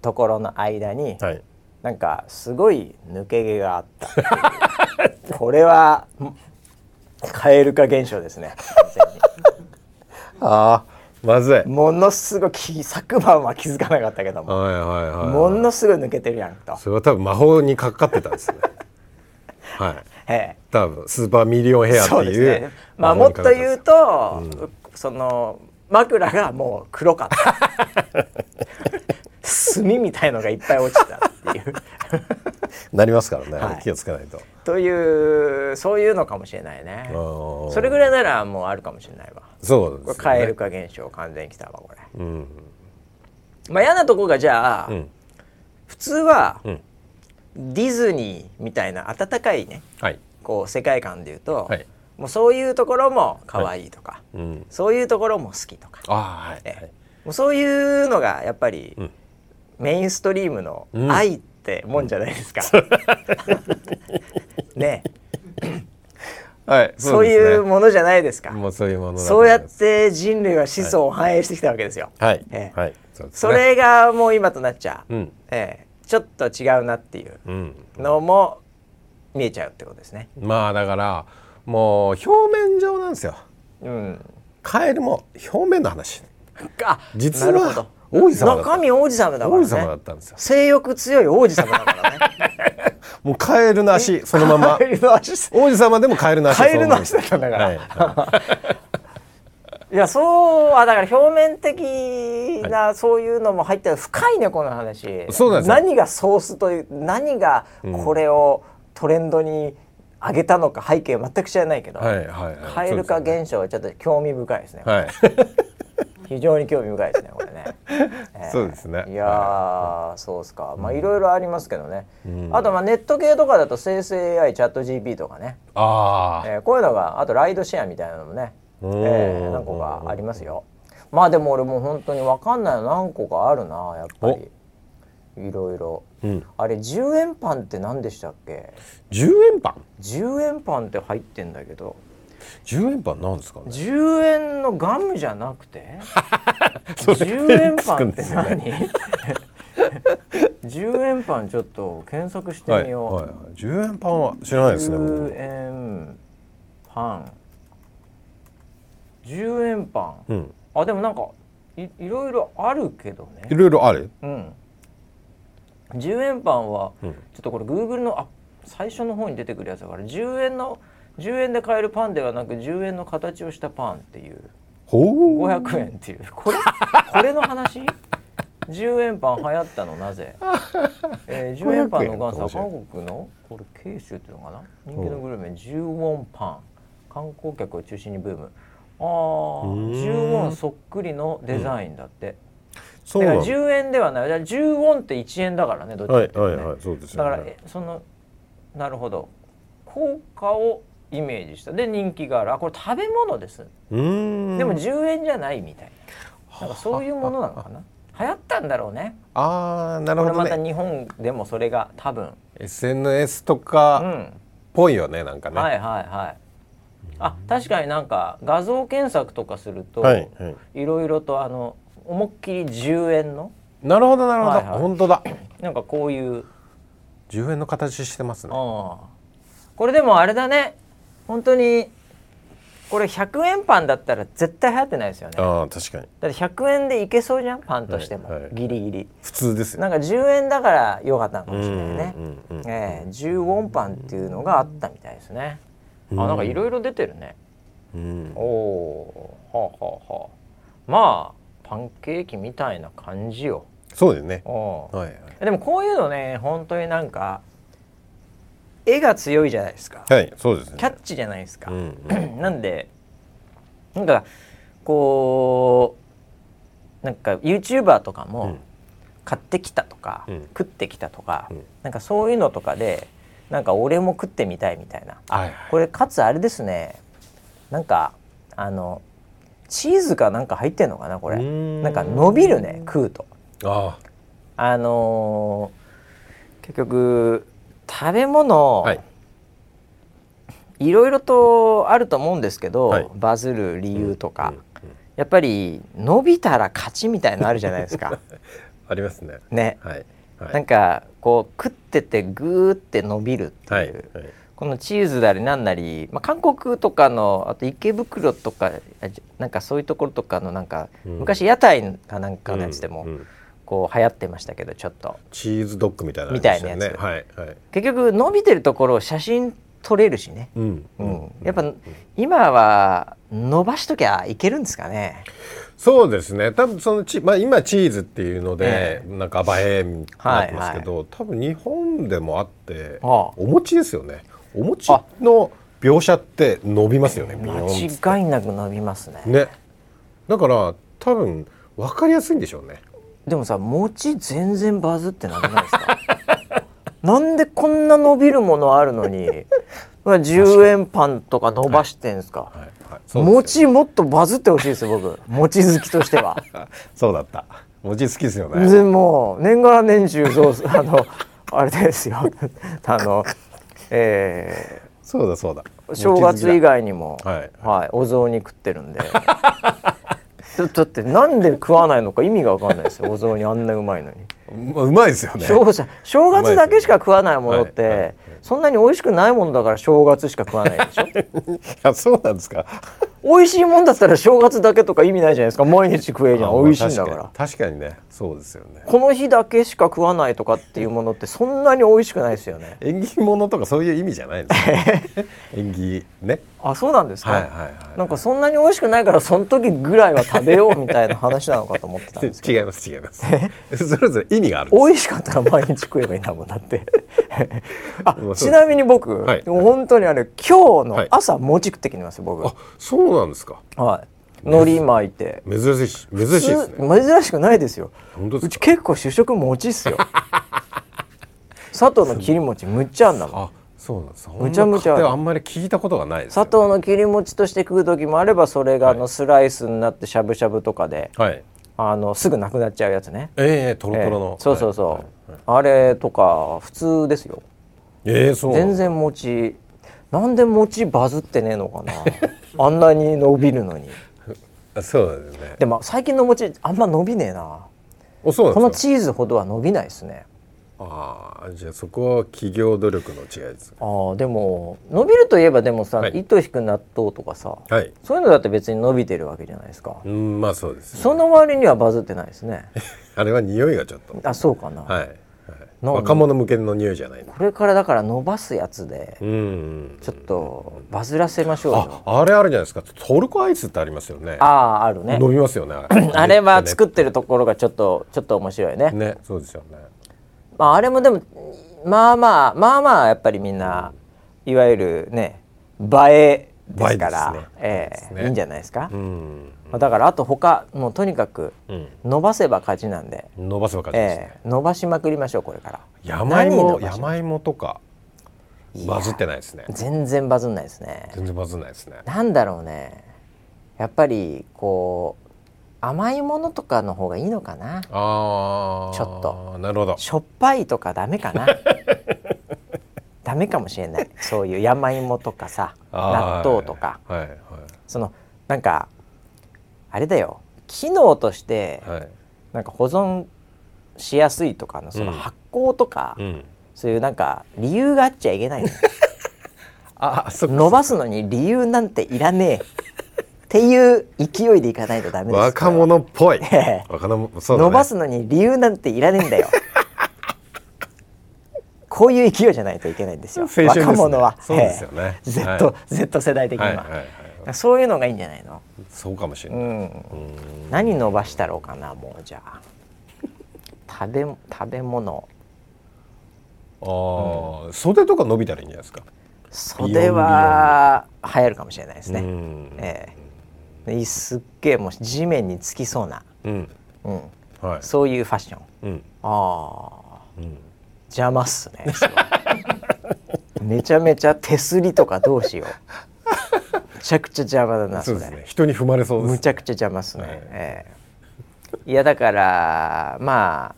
ところの間に、はい、なんかすごい抜け毛があった。*laughs* これは蛙化現象ですね。ああまずい。ものすごい昨晩は気づかなかったけども、はいはいはいはい、ものすごい抜けてるやんと。それは多分魔法にかかってたんですね。*laughs* はい。ええ、多分スーパーミリオンヘアっていう、ね、まあもっと言うと、うん、その枕がもう黒かった。炭みたいのがいっぱい落ちたっていう。なりますからね、はい、気をつけないと。というそういうのかもしれないね。それぐらいならもうあるかもしれないわ。そうです、ね、蛙化現象完全にきたわこれ、うん、まあ嫌なとこがじゃあ、うん、普通は、うん、ディズニーみたいな温かいね、はい、こう世界観でいうと、はい、もうそういうところも可愛いとか、はい、そういうところも好きとかあ、はい、もうそういうのがやっぱり、メインストリームの愛ってもんじゃないですか。ねはい、そういうものじゃないですか。もうそういうものそうやって人類は子孫を繁栄してきたわけですよ。はい。えー、はい。そね、それがもう今となっちゃう。うん、えー、ちょっと違うなっていうのも見えちゃうってことですね。まあだからもう表面上なんですよ。うん。カエルも表面の話。あ、実は王子様中身王子様だから、ね、王子様だったんですよ。性欲強い王子様だからね。*laughs* もうカエルの足そのまま。王子様でもカエルの足カエルの足だったんだから、はい。*laughs* いやそうあだから表面的なそういうのも入ってる。深いねこの話。そうなんです何がソースという何がこれをトレンドに上げたのか背景全く知らないけど、はいはいはい、カエル化現象はちょっと興味深いですね。はい。*laughs* 非常に興味深いですねこれね、えー、そうですね。いや、はい、そうですか。まあいろいろありますけどね、うん、あとまあネット系とかだと生成 AI チャット GP とかね。あ、えー、こういうのがあとライドシェアみたいなのもね、えー、何個かありますよ。まあでも俺もう本当に分かんないの。何個かあるなやっぱり。いろいろ、うん、あれ10円パンって何でしたっけ？10円パン？10円パンって入ってんだけど。10円パンなんですかね？10円のガムじゃなくて？*laughs* 10円パンって何、ね、*laughs* 10円パンちょっと検索してみよう、はいはい、10円パンは知らないですね10円パン。10円パン、うん、あでもなんかいいろいろあるけどね。いろいろある？うん10円パンは、うん、ちょっとこれグーグルのあ最初の方に出てくるやつだから10円の10円で買えるパンではなく10円の形をしたパンっていう。500円っていう。これ *laughs* これの話？10円パン流行ったのなぜ、えー、10円パンの元祖は韓国のこれ慶州っていうのかな？人気のグルメ10ウォンパン。観光客を中心にブーム。ああ10ウォンそっくりのデザインだって、うん、だから10円ではない。10ウォンって1円だからねどっちかってはいはいはい、そうですね、だからそのなるほど。効果をイメージした。で人気がある。あこれ食べ物です。でも10円じゃないみたいな。なんかそういうものなのかな。流行ったんだろうね。ああなるほど、ね、また日本でもそれが多分。SNS とかっぽいよね、うん、なんかね。はいはいはい。あ確かになんか画像検索とかすると、はいはい、いろいろとあの思いっきり10円の？なるほどなるほど、はいはい、本当だ。なんかこういう。10円の形してますね。これでもあれだね。本当にこれ100円パンだったら絶対流行ってないですよね。あ確かに。だって100円でいけそうじゃん？パンとしても、はいはい、ギリギリ。普通ですよ。なんか10円だから良かったのかもしれないね、えー、10ウォンパンっていうのがあったみたいですね、あなんかいろいろ出てるね、うん、おおはあはあはあ。まあパンケーキみたいな感じよ。そうですね、はいはい、でもこういうのね本当になんか絵が強いじゃないですか。はい、そうです、ね、キャッチじゃないですか。うんうん、*clears throat* なんでなんかこうなんか YouTuber とかも買ってきたとか、うん、食ってきたとか、うん、なんかそういうのとかでなんか俺も食ってみたいみたいな。あ、はい、これかつあれですね。なんかあのチーズかなんか入ってんのかなこれ。なんか伸びるね食うと。ああ。のー、結局食べ物、はい、いろいろとあると思うんですけど、はい、バズる理由とか、うんうんうん、やっぱり伸びたら勝ちみたいのあるじゃないですか。*laughs* ありますね。ね、はい。はい、なんかこう食っててグーって伸びるっていう、はい、このチーズなりなんなり、まあ、韓国とかのあと池袋とかなんかそういうところとかのなんか、うん、昔屋台かなんかのやつでも。うんうんこう流行ってましたけどちょっと。チーズドッグみたいな、ね、みたいなやつ、はいはい、結局伸びてるところを写真撮れるしね、うんうん、やっぱ、今は伸ばしときゃいけるんですかね。そうですね。多分そのチ、まあ、今チーズっていうので、えー、なんか映えになってますけど、はいはい、多分日本でもあってお餅ですよねお餅の描写って伸びますよね間違いなく伸びますね。ね。だから多分分かりやすいんでしょうね。でもさ餅全然バズってなくないですか？*laughs* なんでこんな伸びるものあるのに10円パンとか伸ばしてんですか、はいはいはい、餅もっとバズってほしいですよ僕。*laughs* 餅好きとしては。そうだった。餅好きですよね。でも年がら年中そうあのあれですよ。*laughs* あのえー、そうだそうだ。正月以外にも、はい、はい、お雑煮食ってるんで。だ *laughs* ってなんで食わないのか意味が分かんないですよ。お雑煮あんなうまいのに。*laughs* うまいですよね。正正月だけしか食わないものって、そんなに美味しくないものだから正月しか食わないでしょ？*laughs* いやそうなんですか。美味しいもんだったら正月だけとか意味ないじゃないですか。毎日食えじゃん。美味しいんだから。確かにね。そうですよね。この日だけしか食わないとかっていうものってそんなに美味しくないですよね。縁起物とかそういう意味じゃないですね。*laughs* 縁起ねあそうなんですか、はいはいはい、なんかそんなに美味しくないからその時ぐらいは食べようみたいな話なのかと思ってたんですけど。*laughs* 違います違います。それぞれ意味がある美味しかったら毎日食えばいいんだもんだって。*laughs* あちなみに僕、はい、本当にあれ今日の朝餅食ってきます僕。あそうなんですか。はい。海苔巻いて。珍しい珍しいですね。珍しくないですよ。うち結構主食餅っすよ。*laughs* 佐藤の切り餅むっちゃあんだもんそうなんです。むちゃむちゃ。あんまり聞いたことがないです、ね、佐藤の切り餅として食う時もあればそれがあのスライスになってしゃぶしゃぶとかで、はい、あのすぐなくなっちゃうやつね。ええー、トロトロの、えー、そうそうそう、はい。はい、あれとか普通ですよ。ええー、そう。全然餅なんで餅バズってねえのかな。*laughs* あんなに伸びるのに。そうですね。でも最近の餅あんま伸びねえな。おそうこのチーズほどは伸びないですねああじゃあそこは企業努力の違いです、ね、ああでも伸びるといえばでもさ、はい、糸引く納豆とかさ、はい、そういうのだって別に伸びてるわけじゃないですか。うんまあそうです、ね、その割にはバズってないですね。*laughs* あれは匂いがちょっと。あそうかな。はい若者向けの匂いじゃないこれからだから伸ばすやつでちょっとバズらせましょうよ。ああれあるじゃないですか。トルコアイスってありますよね。あああるね。伸びますよね。*laughs* あれは作ってるところがちょっとちょっと面白いね。ねそうですよねまああれもでもまあまあまあまあやっぱりみんないわゆるね映えですから、ね。ええーね、いいんじゃないですか？うん。だからあと他もうとにかく伸ばせば勝ちなんで、うん、伸ばせば勝ちです、ね、えー、伸ばしまくりましょうこれから。山芋山芋とかバズってないですね。全然バズんないですね。全然バズんないですね。なんだろうね。やっぱりこう甘いものとかの方がいいのかな？あちょっと。なるほど。しょっぱいとかダメかな？*laughs* ダメかもしれない。そういう山芋とかさ納豆とか、はいはい、そのなんかあれだよ。機能として、はい、なんか保存しやすいとかのその発酵とか、うん、そういうなんか理由があっちゃいけないの *laughs* あ伸ばすのに理由なんていらねえっていう勢いでいかないとダメです。若者っぽい、若者そう、ね、伸ばすのに理由なんていらねえんだよ。*laughs* こういう勢いじゃないといけないんですよ、ね、若者は。そうですよね、Z,、はい、Z 世代的には,、はいはいはい、そういうのがいいんじゃないの？そうかもしれない、うん、何伸ばしたろうかなもうじゃあ。食べ食べ物。ああ、うん、袖とか伸びたらいいんじゃないですか？袖は流行るかもしれないですね、ええ、すっげえもう地面につきそうな、うん。うん。はい、そういうファッション、うん、ああ、うん、邪魔っすね *laughs* めちゃめちゃ手すりとかどうしよう。むちゃくちゃ邪魔だなそれ、ね、人に踏まれそうむちゃくちゃ邪魔っすね、はい、ええ、いやだからま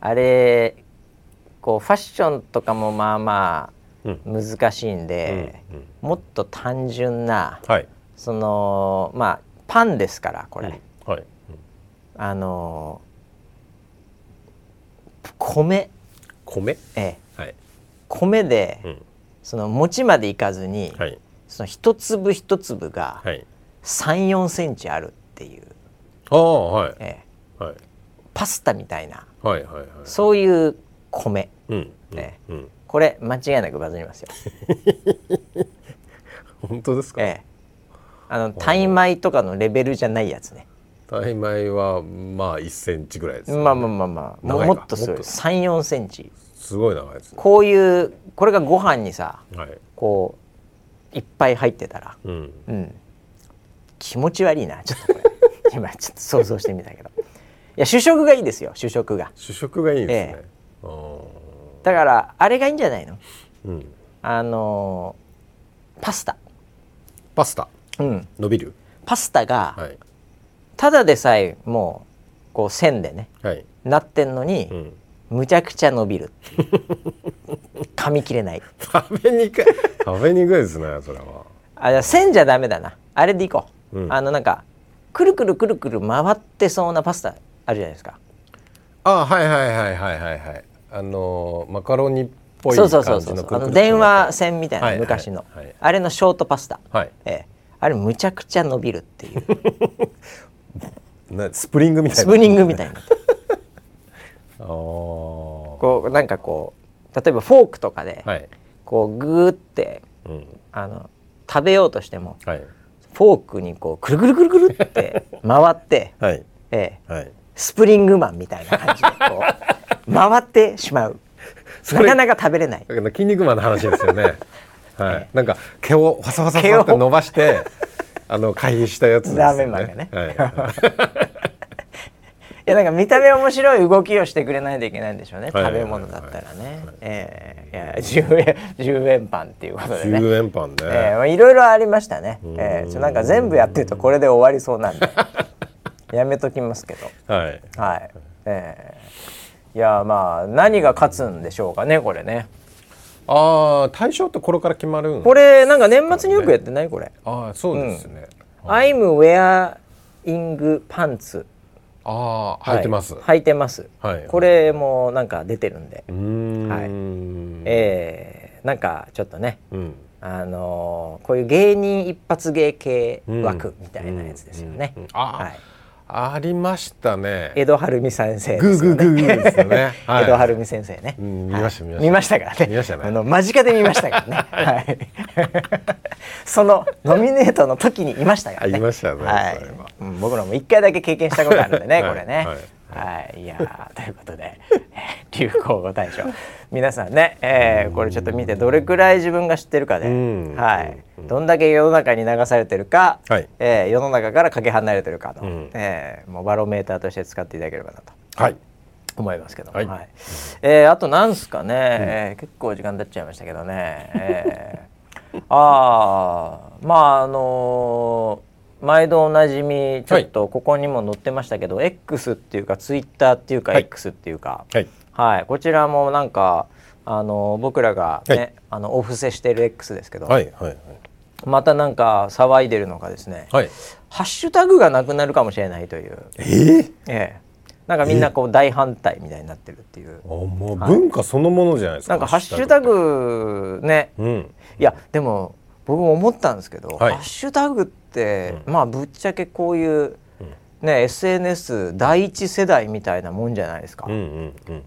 ああれこうファッションとかもまあまあ難しいんで、うんうんうん、もっと単純な、はい、そのまあパンですからこれ、うん。はい、あの米。米？ええ、はい、米で、うん、その餅までいかずに、はい、その一粒一粒が三四センチあるっていう。ああはい、ええ。はい、パスタみたいな、はいはいはい、そういう米、うん。ね、うん、これ間違いなくバズりますよ。*laughs* 本当ですか、ええ、あのタイ米とかのレベルじゃないやつね。タイ米はまあ1センチぐらいです、ね、まあまあまあまあ。もっとすごい。34センチ。すごい長いです、ね、こういうこれがご飯にさ、はい、こういっぱい入ってたら、うん、うん、気持ち悪いな。ちょっとこれ。*laughs* 今ちょっと想像してみたけど。いや主食がいいですよ。主食が。主食がいいですね、ええ、だからあれがいいんじゃないの、うん、あのー、パスタ。パスタ、うん、伸びる？パスタが、はい、ただでさえもうこう線でね、はい、なってんのに、うん。むちゃくちゃ伸びる。*laughs* 噛み切れない。食べにくい。食べにくいですねそれは。あじゃ線じゃダメだな。あれでいこう、うん、あのなんかくるくるくるくる回ってそうなパスタあるじゃないですか。あはいはいはいはいはいはい。あのマカロニっぽい感じのそうそうそうあの電話線みたいな、昔の、はいはい、あれのショートパスタ、はい。ええ、あれむちゃくちゃ伸びるっていう。*laughs* スプリングみたいな。スプリングみたいな。*laughs* こうなんかこう例えばフォークとかで、はい、こうグーって、うん、あの食べようとしても、はい、フォークにこうくるくるくるくるって *laughs* 回って、はい。ええはい、スプリングマンみたいな感じでこう回ってしまう。なかなか食べれない。筋肉マンの話ですよね、はい、なんか毛をファサファサって伸ばして *laughs* あの回避したやつですよね。ラーメンマンがね、はい。*laughs* やなんか見た目面白い動きをしてくれないといけないんでしょうね、食べ物だったらね、えー、いや10円10円パンっていうことでね。10円パンね、えー、いろいろありましたね、えー、ちょなんか全部やってるとこれで終わりそうなんで。*laughs* やめときますけど。はい。はい。えー、いやまあ何が勝つんでしょうかねこれねああ対象ってこれから決まるん、これなんか年末によくやってない？これ。ああそうですね、うん、I'm wearing pants ああ履いてます、履いてます、はい、これもなんか出てるんで。うん。はい。えー、なんかちょっとね、うん、あのー、こういう芸人一発芸系枠みたいなやつですよね、はいありましたね。江戸晴美先生、ね、グーグーグーグーですよね。*laughs* はい、江戸晴美先生ね、うん。見ました、見ました。見ましたからね。見ましたね。あの間近で見ましたからね。*laughs* はい。*laughs* そのノミネートの時にいましたからね。いましたね。はい。うん、僕らも一回だけ経験したことあるんでね、これね。はいはい、いやということで流行語大賞。皆さんね、えー、これちょっと見てどれくらい自分が知ってるかで、はい、どんだけ世の中に流されてるか、はい、えー、世の中からかけ離れてるかの、うん、えー、もうバロメーターとして使っていただければなと。はい。思いますけどはい、はい、えー、あとなんすかね、うん、えー、結構時間経っちゃいましたけどね、えー、*laughs* ああまああのー毎度おなじみちょっとここにも載ってましたけど、はい、X っていうかツイッターっていうか X っていうか、はい、はい、こちらもなんかあの僕らがね、はい、あのお布施してる X ですけど、はいはいはい、またなんか騒いでるのがですね、はい、ハッシュタグがなくなるかもしれないという。えー、ええ。なんかみんなこう大反対みたいになってるっていう。あもう文化そのものじゃないですか。なんかハッシュタグね、うん、いやでも僕も思ったんですけど、はい、ハッシュタグって、うん、まあぶっちゃけこういうね、SNS 第一世代みたいなもんじゃないですか、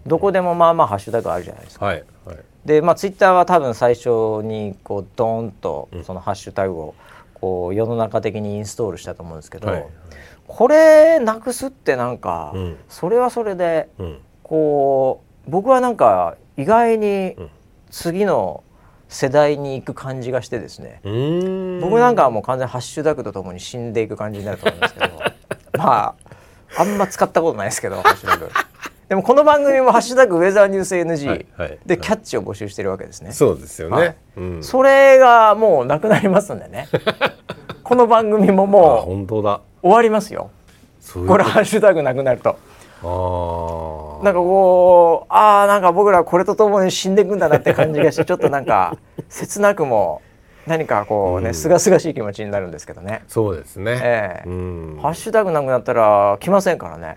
どこでもまあまあハッシュタグあるじゃないですか、はいはい、でまあツイッターは多分最初にこうドーンとそのハッシュタグをこう世の中的にインストールしたと思うんですけど、はいはい、これなくすってなんか、うん、それはそれで、うん、こう僕はなんか意外に次の世代に行く感じがしてですね。僕なんかはもう完全ハッシュタグとともに死んでいく感じになると思うんですけど。*laughs* まああんま使ったことないですけどハッシュタグ。*laughs* でもこの番組も「ハッシュタグウェザーニュース NG」でキャッチを募集してるわけですね、そうですよね、はい。うん、それがもうなくなりますんでね。*laughs* この番組ももう本当だ。終わりますよ。これハッシュタグなくなると。あなんかこうああなんか僕らこれとともに死んでいくんだなって感じがしてちょっとなんか *laughs* 切なくも何かこうね、すがすがしい気持ちになるんですけどね。そうですね。ええー、ハッシュタグなくなったら来ませんからね。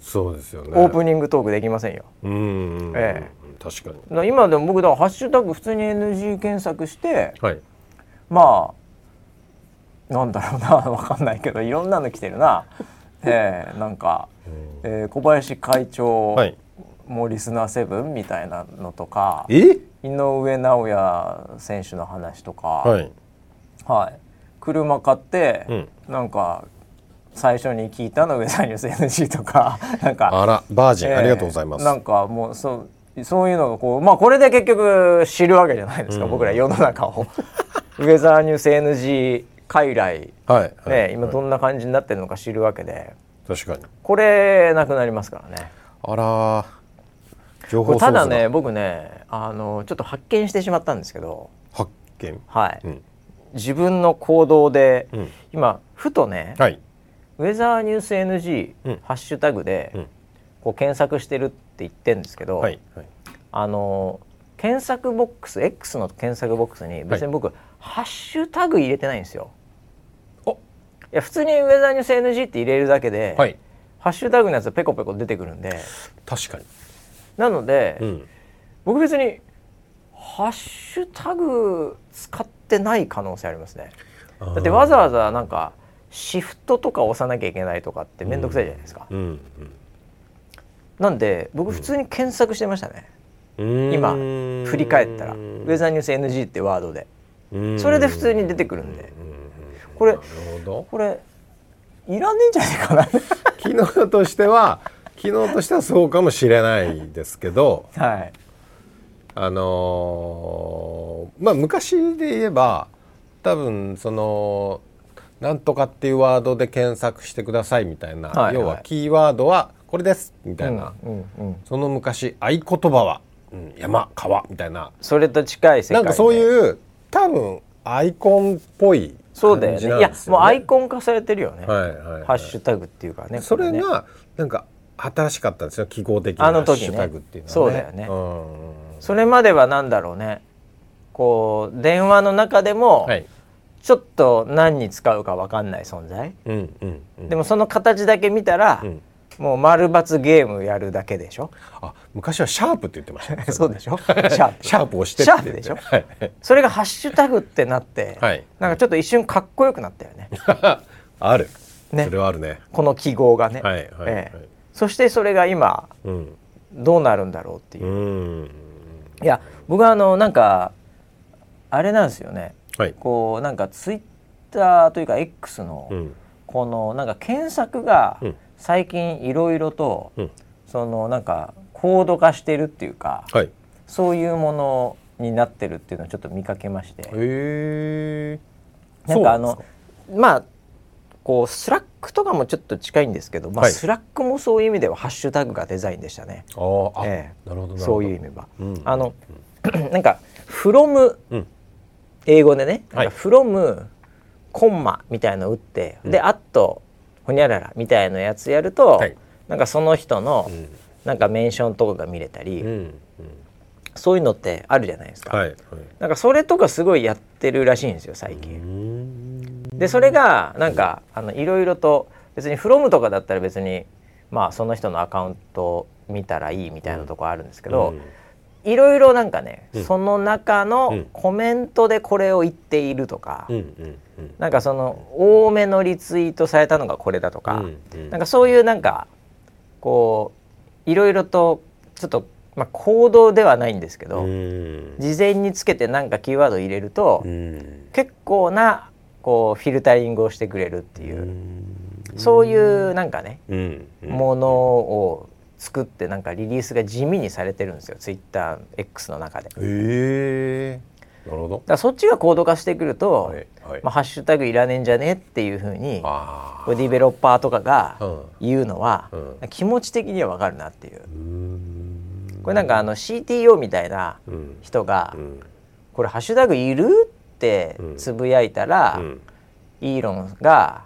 そうですよね。オープニングトークできませんよ。うん。ええー、確かに。今でも僕だハッシュタグ普通に NG 検索して、はい、まあなんだろうなわかんないけどいろんなの来てるな。ええー、なんか、えー、小林会長。はい。もうリスナーセブンみたいなのとか井上尚弥選手の話とか、はい、はい、車買って、うん、なんか最初に聞いたのウェザーニュース NG とか *laughs* なんかあらバージン、えー、ありがとうございます。なんかもうそうそういうのがこうまあこれで結局知るわけじゃないですか、うん、僕ら世の中を。ウェザーニュース NG 傀来、はい、ね、今どんな感じになってるのか知るわけで。確かに。これなくなりますからね。あら情報ただね僕ねあのちょっと発見してしまったんですけど。発見。はい、うん、自分の行動で、うん、今ふとね、はい、ウェザーニュース NG、うん、ハッシュタグで、こう検索してるって言ってるんですけど、はいはい、あの検索ボックス X の検索ボックスに別に僕、はい、ハッシュタグ入れてないんですよ。いや普通にウェザーニュース NG って入れるだけで、はい、ハッシュタグのやつペコペコ出てくるんで。確かに。なので、うん、僕別にハッシュタグ使ってない可能性ありますね。だってわざわざなんかシフトとか押さなきゃいけないとかって面倒くさいじゃないですか、うんうん、なんで僕普通に検索してましたね、今振り返ったら「ウェザーニュース NG」ってワードで。それで普通に出てくるんでこれこれいらねえんじゃないかな。*laughs* 機能としては機能としてはそうかもしれないですけど、はい、あのー、まあ昔で言えば多分そのなんとかっていうワードで検索してくださいみたいな、はいはい、要はキーワードはこれですみたいな、うんうんうん、その昔合言葉は、うん、山川みたいな。それと近い世界なんかそういう多分アイコンっぽいそうだよね、ね、いやもうアイコン化されてるよね、はいはいはい、ハッシュタグっていうかね。それがなんか新しかったんですよ記号的なハッシュタグっていうのは、ね、そうだよね、それまでは何だろうね。こう電話の中でも、はい、ちょっと何に使うか分かんない存在、うんうんうん、でもその形だけ見たら、うん、もう丸×ゲームやるだけでしょ？あ昔はシャープって言ってました。ね *laughs* そうでしょ？シャープ。シャープをしてシャープでしょ、はい、それがハッシュタグってなって、はい、なんかちょっと一瞬かっこよくなったよね。*laughs* ある、ね、それはあるね。この記号がね、はいはい、ええ。そしてそれが今、うん、どうなるんだろうっていう。うん。いや僕はあのなんかあれなんですよね、はい、こうなんかツイッターというか X の、うん、このなんか検索が最近いろいろと、うん、そのなんか高度化してるっていうか、はい、そういうものになってるっていうのをちょっと見かけまして。へなんかあのまあこうスラックとかもちょっと近いんですけど、まあ、スラックもそういう意味ではハッシュタグがデザインでしたね。ああ、ええ、なるほどそういう意味は。うん、あの、うん、なんか「from、うん、英語でね「はい、from コンマ」みたいのを打って、で「あっとほにゃらら」みたいなやつやると、はい、なんかその人の、なんかメンションとかが見れたり、そういうのってあるじゃないですか、はいはい、なんかそれとかすごいやってるらしいんですよ最近。でそれがなんかあのいろいろと別にフロムとかだったら別にまあその人のアカウント見たらいいみたいなとこあるんですけど、いろいろなんかね、うん、その中のコメントでこれを言っているとか、うん、なんかその多めのリツイートされたのがこれだとか、うん、なんかそういうなんかこういろいろとちょっと、まあ、行動ではないんですけど、事前につけてなんかキーワード入れると、結構なこうフィルタリングをしてくれるっていう、そういうなんかね、ものを作ってなんかリリースが地味にされてるんですよツイッター X の中で。へなるほど。だそっちが高度化してくると、はいはい、まあ、ハッシュタグいらねえんじゃねっていうふうにディベロッパーとかが言うのは、うん、気持ち的にはわかるなっていう。これなんかあの CTO みたいな人が、うん、これハッシュタグいるってつぶやいたら、イーロンが、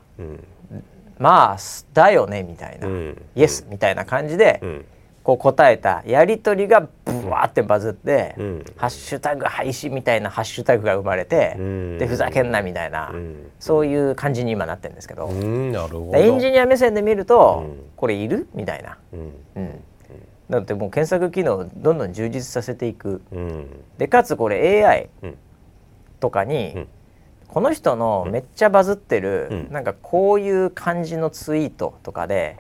まあだよねみたいな、イエスみたいな感じで、こう答えたやり取りがブワーってバズって、ハッシュタグ廃止みたいなハッシュタグが生まれて、でふざけんなみたいな、そういう感じに今なってるんですけど,、エンジニア目線で見ると、これいるみたいな。うん。だってもう検索機能どんどん充実させていく、でかつこれ AI とかに、この人のめっちゃバズってる、うん、なんかこういう感じのツイートとかで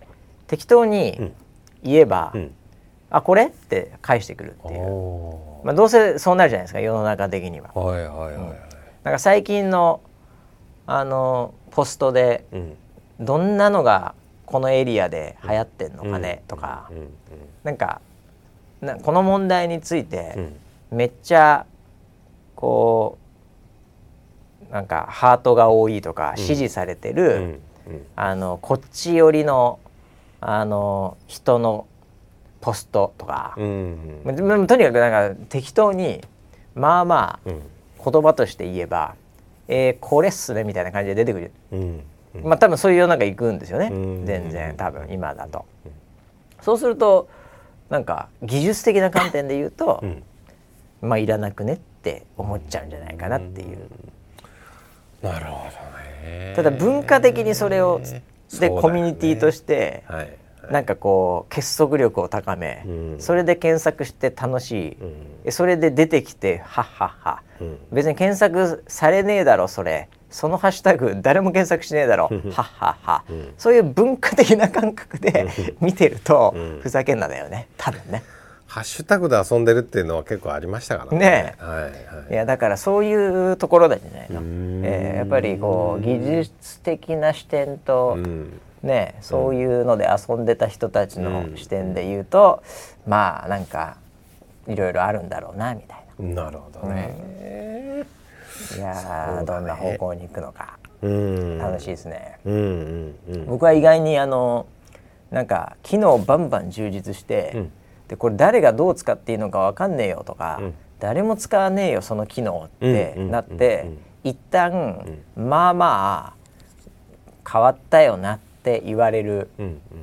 適当に言えば、うん、あこれ？って返してくるっていう、まあ、どうせそうなるじゃないですか世の中的には。はいはいはい、うん、なんか最近のあのポストで、どんなのがこのエリアで流行ってんのかね、とか、うん、なんかなこの問題についてめっちゃこうなんかハートが多いとか支持されてる、あのこっち寄りのあの人のポストとか、うん。うん、とにかくなんか適当にまあまあ言葉として言えば「えー、これっすね」みたいな感じで出てくる、うん。うん、まあ多分そういう世の中行くんですよね、全然多分今だと。そうするとなんか技術的な観点で言うと、まあいらなくねって思っちゃうんじゃないかなっていう。なるほどね。ただ文化的にそれをで、コミュニティとして、はい、なんかこう結束力を高め、うん、それで検索して楽しい、うん、それで出てきてはっはっは、うん、別に検索されねえだろそれ。そのハッシュタグ誰も検索しねえだろ。はっはっは、そういう文化的な感覚で見てると、ふざけんなだよね。多分ね。ハッシュタグで遊んでるっていうのは結構ありましたからね。ねはいはい、いやだからそういうところだじゃないの。えー、やっぱりこう技術的な視点と、うん、ねそういうので遊んでた人たちの視点で言うと、うん、まあなんかいろいろあるんだろうなみたいな。なるほどね。うん、いや、ね、どんな方向に行くのか楽しいですね。うんうんうん、僕は意外にあのなんか機能バンバン充実して。うんでこれ誰がどう使っていいのか分かんねえよとか、うん、誰も使わねえよその機能ってなって、うんうん、一旦、まあまあ変わったよなって言われる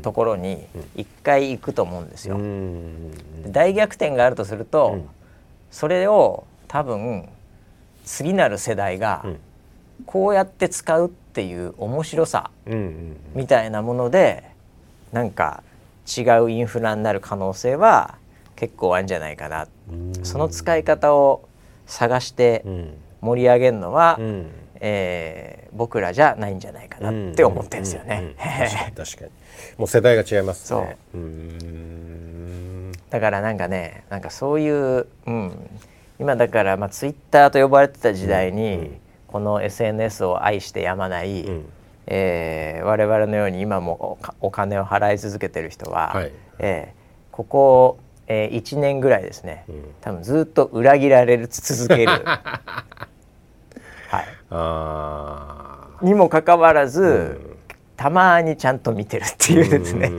ところに一回行くと思うんですよ。大逆転があるとすると、それを多分次なる世代がこうやって使うっていう面白さみたいなものでなんか違うインフラになる可能性は結構あるんじゃないかな。その使い方を探して盛り上げるのは、うん、えー、僕らじゃないんじゃないかなって思ってるんですよね。確かにもう世代が違いますね。だからなんかねなんかそういう、うん、今だからまあツイッターと呼ばれてた時代に、うん、この SNS を愛してやまない、うんえー、我々のように今もお金を払い続けてる人は、はい、えー、ここ、えー、1年ぐらいですね、うん、多分ずっと裏切られ続ける、*laughs* はい、にもかかわらず、うん、たまにちゃんと見てるっていうですね。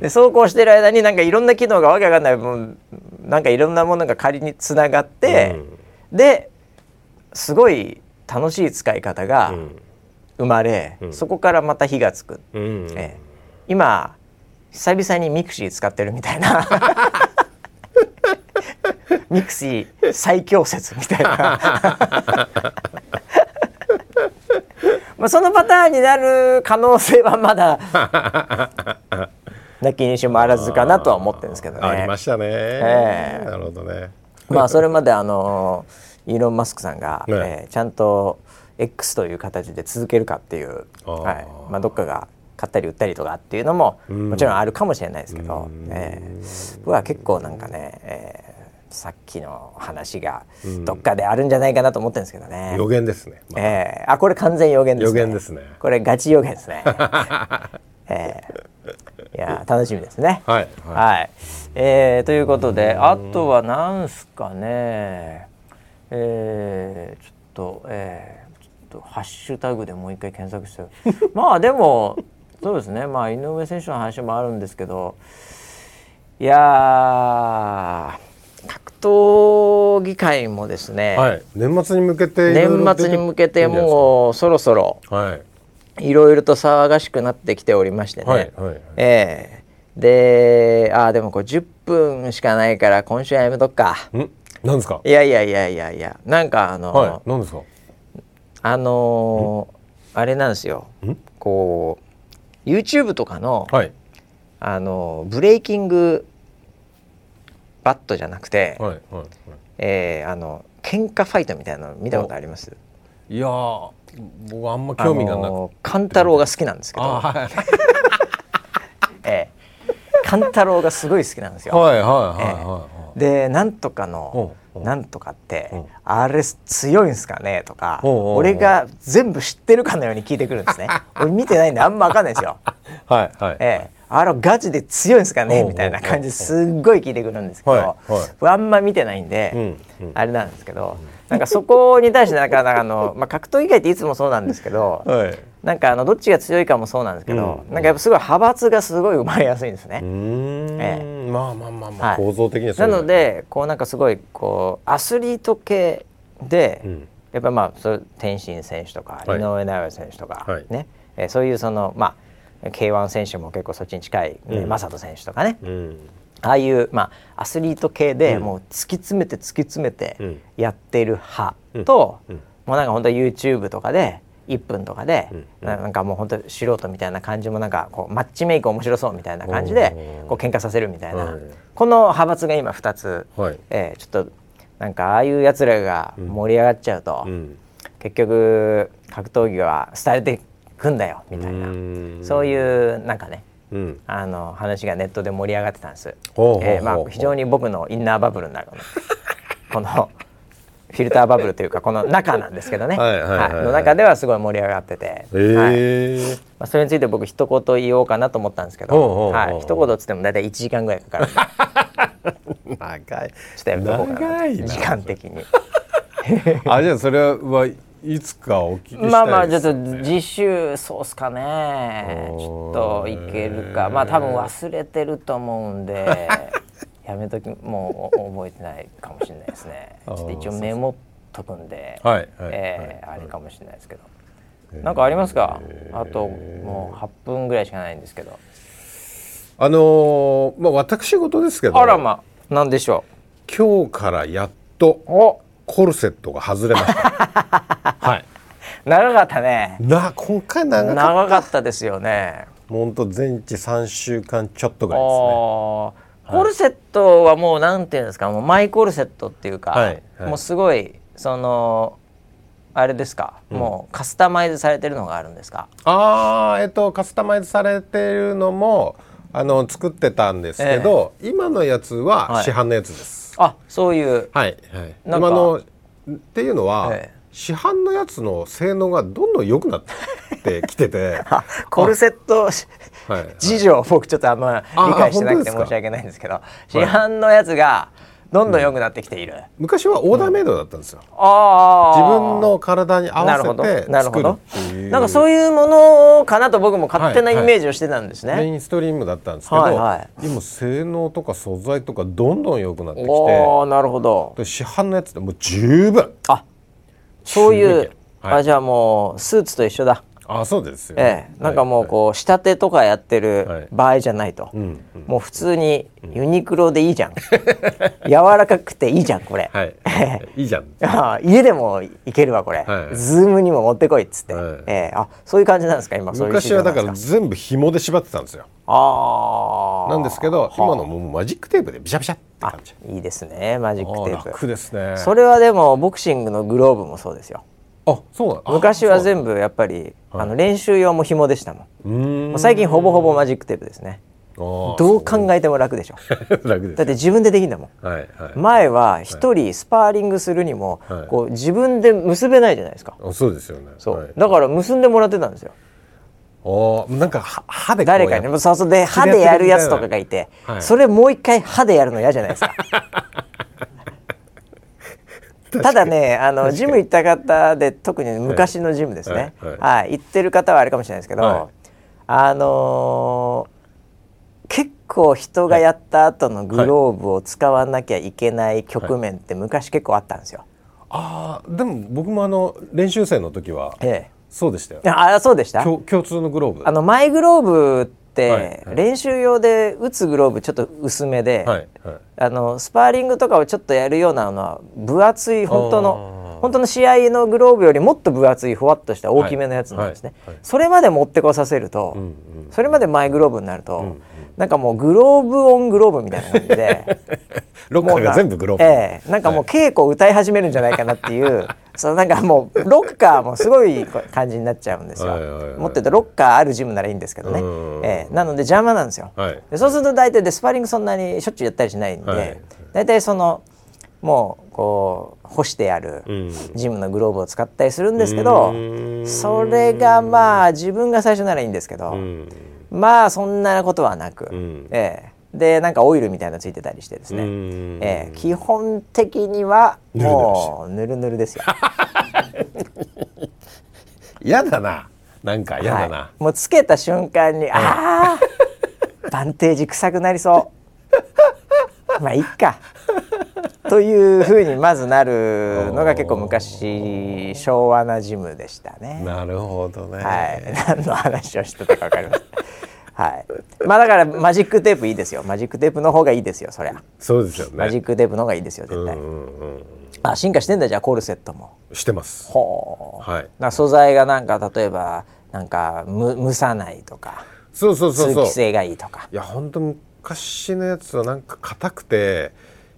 でそうこうしてる間になんかいろんな機能がわけわかんないもんなんかいろんなものが仮につながって、うん、ですごい楽しい使い方が、うん生まれ、うん、そこからまた火がつく、うん、えー、今久々にミクシー使ってるみたいな。*laughs* ミクシー最強説みたいな。まあそのパターンになる可能性はまだ *laughs* なきにしもあらずかなとは思ってるんですけどね。ありましたね、えー、なるほどね。まあそれまであのイーロン・マスクさんが、ね。えー、ちゃんと X という形で続けるかっていう、はいまあ、どっかが買ったり売ったりとかっていうのももちろんあるかもしれないですけど、えー、僕は結構なんかね、えー、さっきの話がどっかであるんじゃないかなと思ってるんですけどね。予言ですね。まあ、えー、あこれ完全予言ですね。予言ですね。これガチ予言ですね。*laughs* えー、いや楽しみですね。はい、はい、はい、えー、ということであとはなんすかね、えー、ちょっと、えー、とハッシュタグでもう一回検索して。*laughs* まあでもそうですね。まあ井上選手の話もあるんですけど。いや格闘技界もですね、はい、年末に向けて年末に向けてもうそろそろ、はい、いろいろと騒がしくなってきておりましてね、はいはいはい、えー、でああでもこれ10分しかないから今週はやめとくか。ん？なんですか？いやいやいやいやいや。なんかあの、はい、なんですか？あのー、あれなんですよ。こう YouTube とかの、はい、あのブレイキングバットじゃなくて、はいはいはい、えー、あの喧嘩ファイトみたいなの見たことあります？いや僕あんま興味がなくて。勘太郎が好きなんですけど、はい、*laughs* えー、勘太郎がすごい好きなんですよ。はいはいはいはい、えー、でなんとかのなんとかって、あれ強いんすかねとか、俺が全部知ってるかのように聞いてくるんですね。*laughs* 俺見てないんであんま分かんないですよ。はいはい、ええ。あれガチで強いんすかねみたいな感じですっごい聞いてくるんですけど、はいはい、あんま見てないんで、うんうん、あれなんですけど、なんかそこに対してなんかあの、まあ、格闘技界っていつもそうなんですけど、はい、なんかあのどっちが強いかもそうなんですけど、うん、なんかやっぱすごい派閥がすごい生まれやすいんですね。ええ、まあまあまあまあ、構造的になのでこうなんかすごいこうアスリート系で、うん、やっぱまあそ天心選手とか、井上尚弥選手とか、はい、ね、えー、そういうそのまあ K1 選手も結構そっちに近い、ね、正人選手とかね、ああいう、まあ、アスリート系でもう突き詰めて突き詰めてやってる派と、もうなんか本当 YouTube とかで1分とかで、うん、なんかもう本当素人みたいな感じもなんかこうマッチメイク面白そうみたいな感じでこう喧嘩させるみたいな、この派閥が今2つ、はい、えー、ちょっとなんかああいうやつらが盛り上がっちゃうと、うん、結局格闘技は廃れてくんだよみたいな。そういうなんかね、うん、あの話がネットで盛り上がってたんです。えー、まあ非常に僕のインナーバブルになる *laughs* このフィルターバブルというかこの中なんですけどね。の中ではすごい盛り上がってて、えー、はい。まあ、それについて僕一言言おうかなと思ったんですけど、はい、一言つっても大体1時間ぐらいかかる長い。ちょっとやめとこうかな時間的に。*laughs* あじゃあそれはいつかお聞きしたい、ね、まあまあちょっと次週そうっすかね。ちょっといけるか。まあ多分忘れてると思うんで *laughs* やめときもう覚えてないかもしれないですね。*laughs* ちょっと一応メモっとくんで、はい、えーはい、あれかもしれないですけど、なんかありますか？あともう8分ぐらいしかないんですけど。あのー、まあ私事ですけどあらまあ何でしょう？今日からやっとコルセットが外れました。*laughs* はい。長かったね。な今回長かった。長かったですよね。本当全治3週間ちょっとぐらいですねコルセットはもうなんていうんですか？もうマイコルセットっていうか、はいはい、もうすごいそのあれですか、うん、もうカスタマイズされてるのがあるんですか？ああえっとカスタマイズされてるのもあの作ってたんですけど、えー、今のやつは市販のやつです、はい、あそういう。はい、はい、今のっていうのは、えー市販のやつの性能がどんどん良くなってきてて。*laughs* コルセット事情僕ちょっとあんま理解してなくて申し訳ないんですけど市販のやつがどんどん良くなってきている、うん、昔はオーダーメイドだったんですよ、うん、あ自分の体に合わせて作るっていう。なんかそういうものかなと僕も勝手なイメージをしてたんですね、メインストリームだったんですけど、今性能とか素材とかどんどん良くなってきてあなるほど。市販のやつでもう十分。あそういう、はい、あじゃあもうスーツと一緒だあそうですよ、ね、ええ、なんかもうこう仕立てとかやってる場合じゃないと、はいうんうん、もう普通にユニクロでいいじゃん、柔らかくていいじゃんこれ、はい、*laughs* いいじゃん。家でもいけるわこれ、はい、ズームにも持ってこいっつって、はい、ええ、あそういう感じなんですか今昔はだから全部紐で縛ってたんですよ。あなんですけど今のもうマジックテープでビシャビシャって感じ。いいですねマジックテープ。楽ですね。それはでもボクシングのグローブもそうですよあそう昔は全部やっぱり、あの練習用も紐でしたもん。もう最近ほぼほぼマジックテープですね。どう考えても楽でしょ。*laughs* だって自分でできんだもん、はいはい、前は一人スパーリングするにも、はい、こう自分で結べないじゃないですか。そうですよね。そう、だから結んでもらってたんですよ。おなんか歯で誰かに。そうそう。で歯でやるやつとかがいて、はい、それもう一回歯でやるの嫌じゃないですか *laughs* ただねあのジム行った方で特に昔のジムですね、はい、はいはい、行ってる方はあれかもしれないですけど、あのー、結構人がやった後のグローブを使わなきゃいけない局面って昔結構あったんですよ。あでも僕もあの練習生の時は、ええ、そうでしたよ。あそうでした？共通のグローブ。あのマイグローブ練習用で打つグローブちょっと薄めで、はいはい、あのスパーリングとかをちょっとやるようなのは分厚い本当の本当の試合のグローブよりもっと分厚いふわっとした大きめのやつなんですね、それまで持ってこさせると、うんうん、それまでマイグローブになると、うんうん、なんかもうグローブオングローブみたいな感じで。*laughs* ロッカーが全部グローブ、ええ。ー、なんかもう稽古歌い始めるんじゃないかなっていう *laughs* そのなんかもうロッカーもすごい感じになっちゃうんですよ。もっと言うとロッカーあるジムならいいんですけどね。えー、なので邪魔なんですよ。はい、でそうすると大体でスパーリングそんなにしょっちゅうやったりしないんで、はい、大体そのもうこう干してあるジムのグローブを使ったりするんですけど、それがまあ自分が最初ならいいんですけど、まあそんなことはなく、ええ。でなんかオイルみたいなのついてたりしてですね、えー、基本的にはもうぬるぬるですよ。*laughs* 嫌だな。なんか嫌だな、はい、もうつけた瞬間に、ああバンテージ臭くなりそう。*laughs* まあいっか。というふうにまずなるのが結構昔昭和なジムでしたね。なるほどね。はい、何の話をしてたかわかります。はい。まあだからマジックテープいいですよ。マジックテープの方がいいですよ。そりゃ。そうですよね。マジックテープの方がいいですよ。絶対。うんうんうん、あ進化してんだじゃあコルセットも。してます。ほう。はい。な素材がなんか例えばなんかむ蒸さないとか。そうそうそう通気性がいいとか。いや本当昔のやつはなんか硬くて。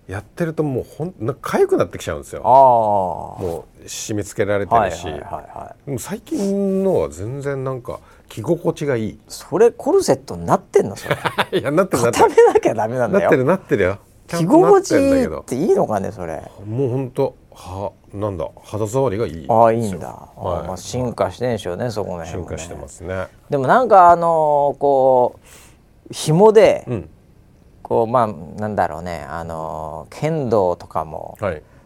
やってるともうほんなんか痒くなってきちゃうんですよ。もう締め付けられてるし、はいはいはいはい、でも最近のは全然なんか着心地がいい。それコルセットになってんのそれ。*laughs* いやなってるなってる。固めなきゃダメなんだよ。なってるなってるよ。着心地いいっていいのかねそれ。もう本当はなんだ？肌触りがいいああいいんだ、はい、まあ、進化してんでしょうねそこね。進化してますね。でもなんかあのー、こう紐で、うん、こうまあなんだろうねあのー、剣道とかも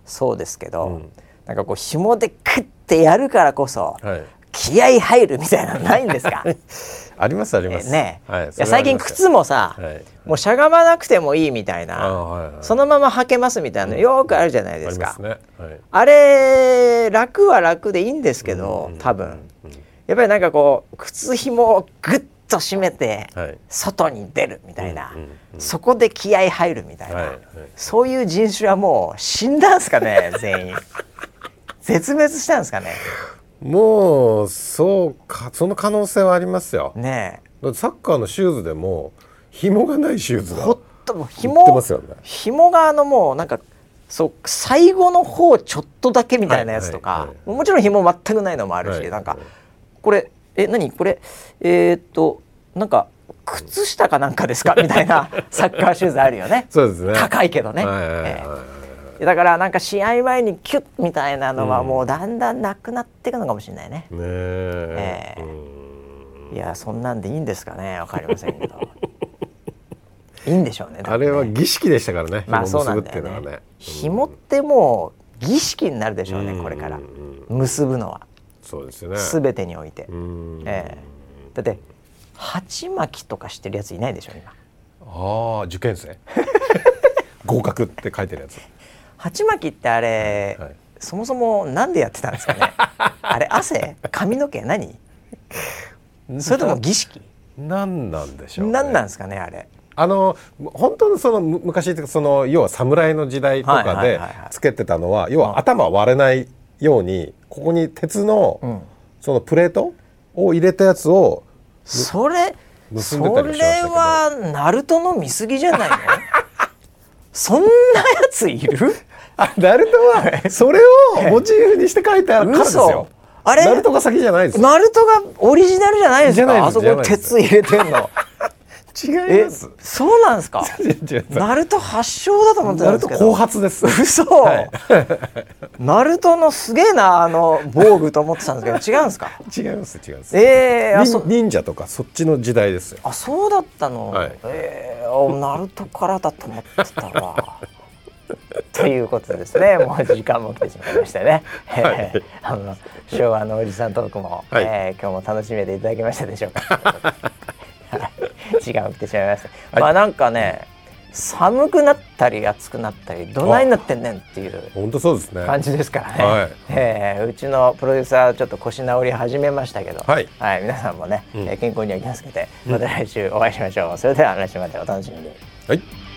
そうですけど、はいうん、なんかこう紐でクッてやるからこそ、はい、気合入るみたいなのないんですか？ありますあります。ね、はい、いや最近靴もさ、はい、もうしゃがまなくてもいいみたいな、はいはい、そのまま履けますみたいなのよくあるじゃないですか。あね。はい、あれ楽は楽でいいんですけど、多分、やっぱりなんかこう靴紐をグッと締めて、外に出るみたいな、そこで気合入るみたいな、そういう人種はもう死んだんすかね全員。絶滅したんですかね。もうそうかその可能性はありますよ。ねサッカーのシューズでも紐がないシューズがほっと紐ってますよ、ね、紐があのもうなんかそう最後の方ちょっとだけみたいなやつとか、はいはいはい、もちろん紐全くないのもあるし、はい、なんかこれえ何？これえー、っとなんか靴下かなんかですか？みたいな *laughs* サッカーシューズあるよね。そうですね。高いけどね。はいはいはい、えーだからなんか試合前にキュッみたいなのはもうだんだんなくなっていくのかもしれないね。ねえー、いやそんなんでいいんですかねわかりませんけど。いいんでしょうね、ね、あれは儀式でしたからね。まあそうなんだよね。ね紐ってもう儀式になるでしょうねこれから結ぶのは。そうですね。すべてにおいて。えー、だって鉢巻きとかしてるやついないでしょ今。ああ受験生？合格って書いてるやつ。鉢巻きってあれ、はい、そもそもなんでやってたんですかね？*laughs* あれ汗？髪の毛？何？それとも儀式？何なんでしょう、ね、何なんですかねあれ？あの本当のその昔その要は侍の時代とかでつけてたのは要は頭割れないようにここに鉄のそのプレートを入れたやつをそれそれはナルトの見過ぎじゃないの？*laughs* そんなやついる？あナルトはそれをモチーフにして書いてあるからですよ。あれ？ナルトが先じゃないですナルトがオリジナルじゃないですか？あそこ鉄入れてんの。*laughs* 違います。そうなんですか？*laughs* ナルト発祥だと思ってたんですけど。後発です。嘘、はい、*laughs* ナルトのすげえなあの防具と思ってたんですけど違うんですか？違います。違います。ええー、忍者とかそっちの時代ですよ。あそうだったの、はい、ええー、ナルトからだと思ってたわ *laughs* ということですね。*laughs* もう時間も来てしまいましたね。はい、あの昭和のおじさんトークも、はい、えー、今日も楽しめていただけましたでしょうか。*laughs* 時間が来てしまいました。はい、まあなんかね。寒くなったり暑くなったりどないなってんねんっていう本当そうですね感じですからね、はい、えー、うちのプロデューサーちょっと腰治り始めましたけど、はい、はい、皆さんもね、うん、健康には気をつけてまた来週お会いしましょう、それでは来週までお楽しみに。はい